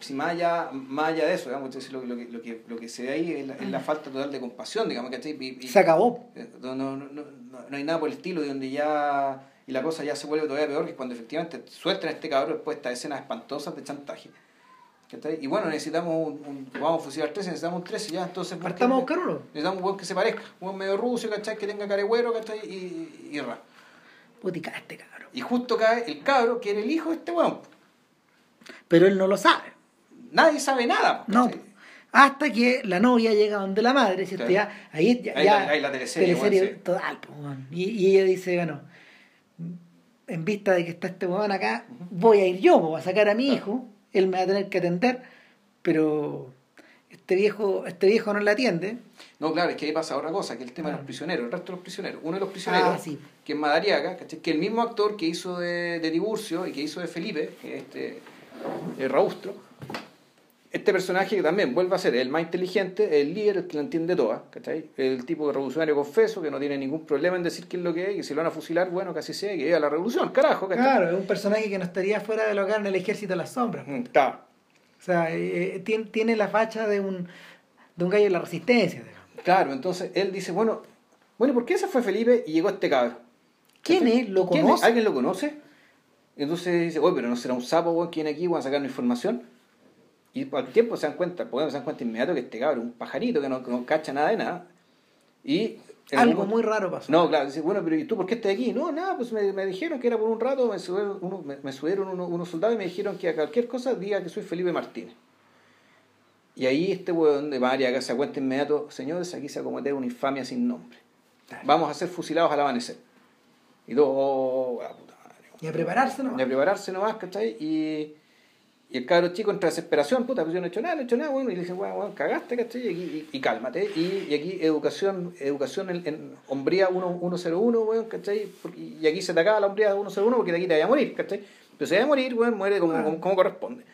Si más allá, más allá de eso, digamos, entonces lo, lo que, lo, que, lo que se ve ahí es la, es la falta total de compasión, digamos, ¿cachai? Y, y- Se acabó. eh, no, no, no, no, hay nada por el estilo, de donde ya... Y la cosa ya se vuelve todavía peor, que cuando efectivamente sueltan a este cabrón después de estas escenas espantosas de chantaje. ¿cachai? Y bueno, necesitamos un, un- Vamos a fusilar 13, necesitamos un 13 ya, entonces... ¿por qué- Partamos a buscar uno. Necesitamos un buen que se parezca, un buen medio ruso, ¿cachai? Que tenga caregüero, ¿cachai? Y, y, ra. Putica este cabrón. Y justo cae el cabro que era el hijo de este weón. Pero él no lo sabe. Nadie sabe nada. No. ¿cachai? Hasta que la novia llega donde la madre. Claro. Ya, ahí ya, Ahí ya- la- ahí la teleserie, sí. total, weón. y, y ella dice, bueno, en vista de que está este weón acá, voy a ir yo, po, a sacar a mi Claro. hijo, él me va a tener que atender, pero este viejo, este viejo no la atiende. No, claro, es que ahí pasa otra cosa, que el tema de los Ah. prisioneros, el resto de los prisioneros. Uno de los prisioneros, Ah, sí. que es Madariaga. Que el mismo actor que hizo de, de Tiburcio y que hizo de Felipe, este eh, Raustro, este personaje que también vuelve a ser el más inteligente, el líder, el que la entiende toda, ¿cachai? El tipo de revolucionario confeso, que no tiene ningún problema en decir qué es lo que es, y si lo van a fusilar, bueno, casi sea, que llega la revolución, carajo, ¿cachai? Claro, es un personaje que no estaría fuera de hogar en el ejército de las sombras. Mm, Claro. O sea, eh, eh, tiene, tiene la facha de un, de un gallo de la resistencia. digamos. Claro, entonces él dice, bueno, bueno, ¿por qué se fue Felipe y llegó este cabro? ¿Quién es? ¿Lo ¿Quién conoce? ¿Alguien lo conoce? Entonces dice, oye, pero no será un sapo, weón, ¿quién aquí va a sacarnos información? Y al tiempo se dan cuenta, podemos se dan cuenta inmediato que este cabro es un pajarito que no, que no cacha nada de nada. Y Algo muy raro pasó. No, claro, dice, bueno, pero ¿y tú por qué estás aquí? No, nada, pues me, me dijeron que era por un rato, me subieron, uno- me, me subieron unos, unos soldados y me dijeron que a cualquier cosa diga que soy Felipe Martínez. Y ahí este weón de María que se cuenta inmediato, señores, aquí se acomete una infamia sin nombre. Vamos a ser fusilados al amanecer. Y todo, oh, la puta madre. Y a prepararse nomás. Y a prepararse nomás, ¿cachai? Y, y el cabro chico entre desesperación, puta, pues yo no he hecho nada, no he hecho nada, bueno, y le dicen, bueno, bueno, cagaste, ¿cachai? Y, y, y cálmate. Y, y aquí educación, educación en, en hombría 1- 101, weón, ¿cachai? Porque- Y aquí se te acaba la hombría 101 porque de aquí te vaya a morir, ¿cachai? Pero se va a morir, weón, muere como, como, como corresponde.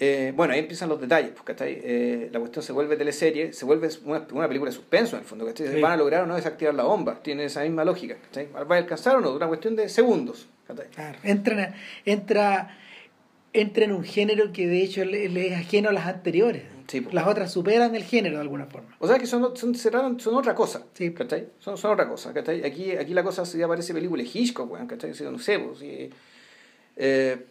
Eh, bueno, ahí empiezan los detalles, pues, ¿cachai? Eh, la cuestión se vuelve teleserie, se vuelve una, una película de suspenso en el fondo, ¿cachai? Sí. Van a lograr o no desactivar la bomba, tiene esa misma lógica, ¿cachai? ¿Va a alcanzar o no? Una cuestión de segundos, ¿cachai? Claro. Entra, entra, entra en un género que de hecho le, le es ajeno a las anteriores. Sí. Las otras superan el género de alguna forma. O sea que son, son, cerraron- son otra cosa, Sí. ¿cachai? Son, son otra cosa, ¿cachai? Aquí, aquí la cosa ya parece película de Hitchcock, weón, ¿cachai? Sea, no sé, pues, sí. Eh,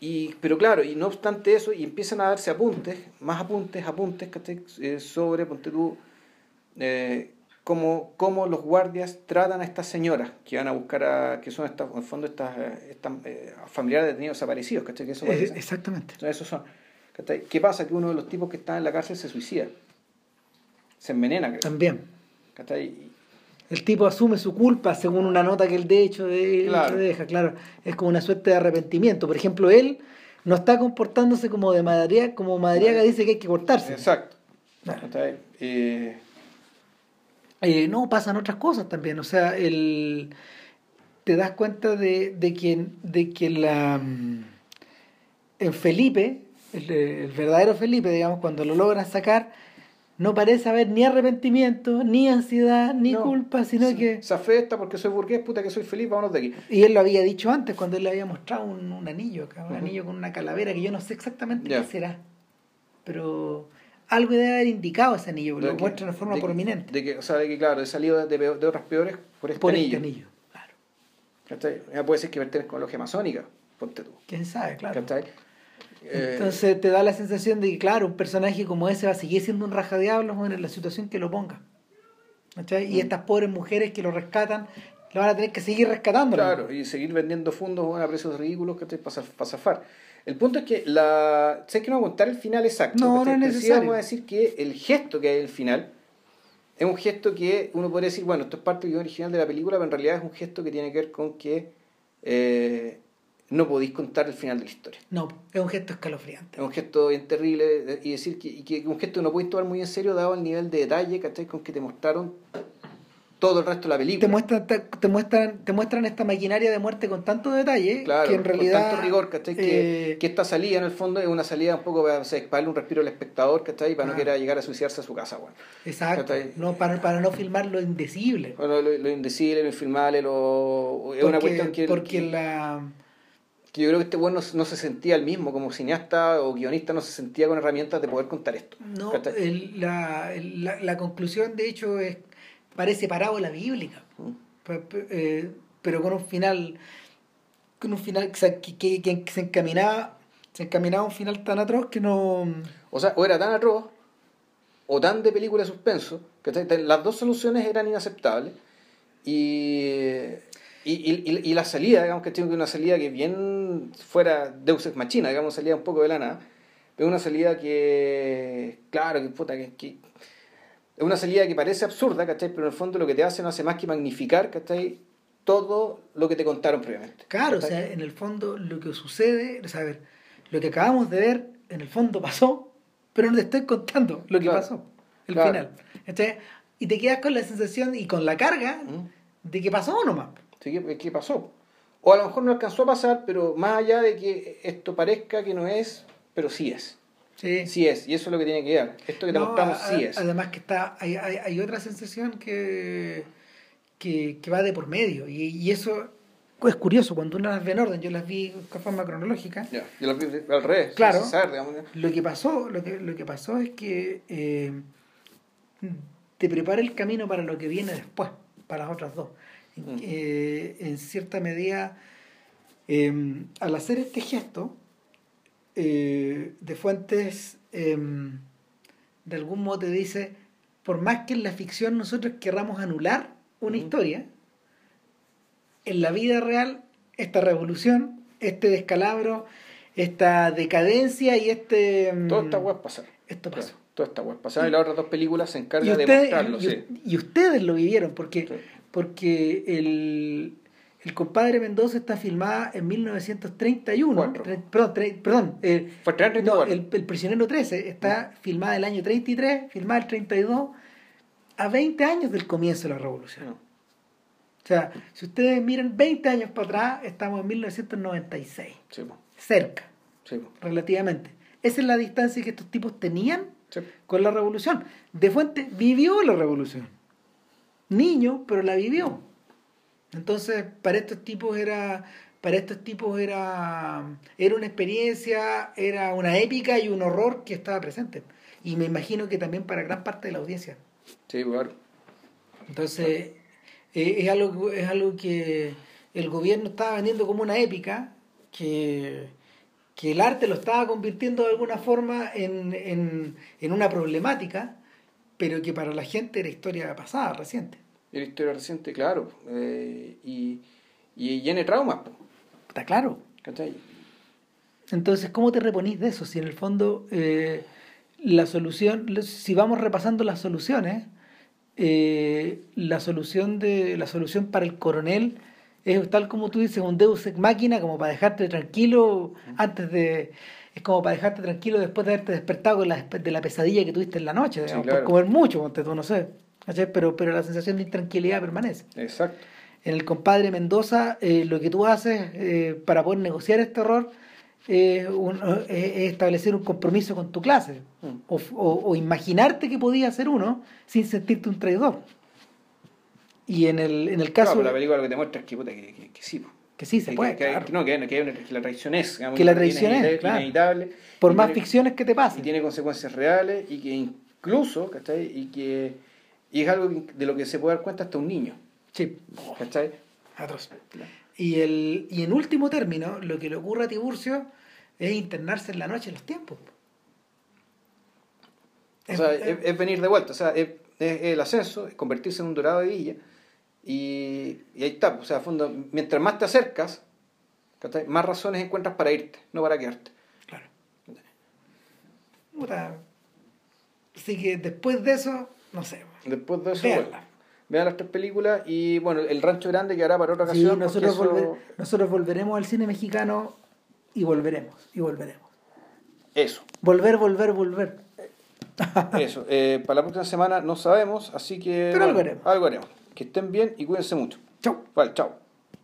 y, pero claro, y no obstante eso, y empiezan a darse apuntes, más apuntes, apuntes, ¿cachai? Eh, sobre, ponte tú, eh, cómo, cómo los guardias tratan a estas señoras que van a buscar a, que son estas, en el fondo estas, eh, estas eh, familiares de detenidos desaparecidos, ¿cachai? Que eso Eh, exactamente. entonces, esos son. ¿cachai? ¿Qué pasa? Que uno de los tipos que está en la cárcel se suicida. Se envenena, creo. También. ¿cachai? El tipo asume su culpa según una nota que él de hecho de, Claro. deja, claro. Es como una suerte de arrepentimiento. Por ejemplo, él no está comportándose como de Madariaga, como Madariaga dice que hay que cortarse. Exacto. Claro. Eh, Eh, no, pasan otras cosas también. O sea, el, te das cuenta de, de que, de que la, mm, en Felipe, el, el verdadero Felipe, digamos, cuando lo logran sacar, no parece haber ni arrepentimiento, ni ansiedad, ni no. culpa, sino Se- que... Se afecta porque soy burgués, puta que soy feliz, vámonos de aquí. Y él lo había dicho antes, cuando él le había mostrado un, un anillo, acá, un anillo con una calavera, que yo no sé exactamente qué será. Pero algo debe haber indicado ese anillo, De lo muestra de forma de que- prominente. De que, o sea, de que claro, he salido de, otras peores por este por anillo. este anillo. Claro. ¿cachai? Ya puede ser que pertenezca a la logia masónica, ponte tú. ¿Quién sabe? Claro. ¿cachai? Eh, Entonces te da la sensación de que, claro, un personaje como ese va a seguir siendo un raja diablos bueno, en la situación que lo ponga. ¿Cachai? Mm. Y estas pobres mujeres que lo rescatan, lo van a tener que seguir rescatando. Claro, y seguir vendiendo fondos a precios ridículos que para, para zafar. El punto es que la. Sé que no voy a contar el final exacto. No, no es necesario. vamos a decir que el gesto que hay al final es un gesto que uno podría decir, bueno, esto es parte del original de la película, pero en realidad es un gesto que tiene que ver con que eh, no podéis contar el final de la historia. No, es un gesto escalofriante. Es un gesto bien terrible eh, y decir que, y que un gesto que no podéis tomar muy en serio dado el nivel de detalle ¿cachai? con que te mostraron todo el resto de la película. Te muestran, te, te muestran, te muestran esta maquinaria de muerte con tanto detalle Claro, que en realidad. con tanto rigor, ¿cachai? Que, eh, que esta salida en el fondo es una salida un poco para, o sea, para darle un respiro al espectador, ¿cachai? Para no Ah. querer llegar a suicidarse a su casa, bueno. Exacto. ¿cachai? No, para, para no filmar lo indecible. Bueno, lo, lo indecible, lo infilmable, lo... Es una cuestión que, porque que, la. que yo creo que este bueno no, no se sentía el mismo, como cineasta o guionista no se sentía con herramientas de poder contar esto. No, el- la, la, la conclusión de hecho es parece parábola bíblica, eh, pero con un final con un final que, se- que, que- que se encaminaba se encaminaba a un final tan atroz que no O sea, o era tan atroz o tan de película de suspenso, ¿cachai? Las dos soluciones eran inaceptables y... Y, y, la salida, digamos que una salida que bien fuera Deus Ex Machina, digamos, salida un poco de la nada, pero una salida que, claro, que puta, que, que- es una salida que parece absurda, ¿cachai? Pero en el fondo lo que te hace no hace más que magnificar, ¿cachai? Todo lo que te contaron previamente. claro o ¿cachai? sea en el fondo lo que sucede o sea a ver lo que acabamos de ver en el fondo pasó pero no te estoy contando lo que Claro, pasó el claro. final ¿cachai? y te quedas con la sensación y con la carga ¿Mm? de que pasó nomás Sí, ¿qué, qué pasó? O a lo mejor no alcanzó a pasar, pero más allá de que esto parezca que no es, pero sí es. Sí Sí es, y eso es lo que tiene que dar. Esto que te No, mostramos a- sí es. Además que está, hay, hay, hay otra sensación que, que, que va de por medio. Y, y eso es curioso, cuando uno las ve en orden, yo las vi de forma cronológica. Yo lo vi al revés. Claro. digamos. Lo que pasó, lo que, lo que pasó es que eh, te prepara el camino para lo que viene después, para las otras dos. Mm. Eh, en cierta medida, eh, al hacer este gesto, eh, de Fuentes eh, de algún modo te dice, por más que en la ficción nosotros querramos anular una historia, en la vida real, esta revolución, este descalabro, esta decadencia y este... mm, Toda esta weá pasar. Esto pasó. Toda esta weá pasar. Y las otras dos películas se encargan de mostrarlo, y- sí. y ustedes lo vivieron, porque, Sí. porque el, el compadre Mendoza está filmada en 1931. Cuatro. Tre- perdón, tre- perdón eh, Fue estrenada en no, 34. el, el Prisionero 13 está filmada el año 33, filmada el 32, a 20 años del comienzo de la revolución. No. O sea, si ustedes miran 20 años para atrás, estamos en 1996, Sí, cerca, Sí, relativamente. Esa es la distancia que estos tipos tenían Sí. con la revolución. De Fuente vivió la revolución. Niño, pero la vivió. Entonces, para estos tipos era para estos tipos era era una experiencia, era una épica y un horror que estaba presente. Y me imagino que también para gran parte de la audiencia. Sí, claro. Entonces, eh, es, algo, es algo que el gobierno estaba vendiendo como una épica, que, que el arte lo estaba convirtiendo de alguna forma en, en, en una problemática, pero que para la gente era historia pasada, reciente. Era historia reciente, claro. eh, y, y llena de traumas, ¿Está claro? ¿cachai? Entonces, ¿cómo te reponís de eso? Si en el fondo eh, la solución, si vamos repasando las soluciones, eh, la solución de la solución para el coronel es tal como tú dices, un Deus ex máquina, como para dejarte tranquilo antes de es como para dejarte tranquilo después de haberte despertado con la, de la pesadilla que tuviste en la noche, digamos, claro. por comer mucho, tú, no sé, ¿cachai? pero pero la sensación de intranquilidad permanece. Exacto. En el compadre Mendoza, eh, lo que tú haces eh, para poder negociar este error eh, un- es establecer un compromiso con tu clase Mm. o, o- o imaginarte que podías ser uno sin sentirte un traidor. Y en el, en el Claro, caso pero la película lo que te muestra es que, puta, que, que, que sí. que sí se Que- puede, que, claro. que no, que, que, la traición es. digamos, Que la traición es, claro. inevitable, por y más tiene- ficciones que te Y pasen. tiene consecuencias reales y que incluso, ¿cachai? Y que y es algo de lo que se puede dar cuenta hasta un niño, Sí, ¿cachai? atroz. Y, el, y en último término, lo que le ocurre a Tiburcio es internarse en la noche en los tiempos. O sea, es, es venir de vuelta, o sea, es, es el ascenso, es convertirse en un dorado de villa. Y, y ahí está, o sea, a fondo, mientras más te acercas, ¿cachai? más razones encuentras para irte, no para quedarte. Claro. Puta. Así que después de eso, no sé. Después de eso, bueno, vean las tres películas y bueno, El Rancho Grande quedará para otra Sí, ocasión. nosotros, eso- volver- nosotros volveremos al cine mexicano y volveremos, y volveremos. Eso, Volver, volver, volver. eso. Eh, para la próxima semana no sabemos, así que. Pero algo haremos. Algo haremos. Que estén bien y cuídense mucho. Chau. Vale, chao.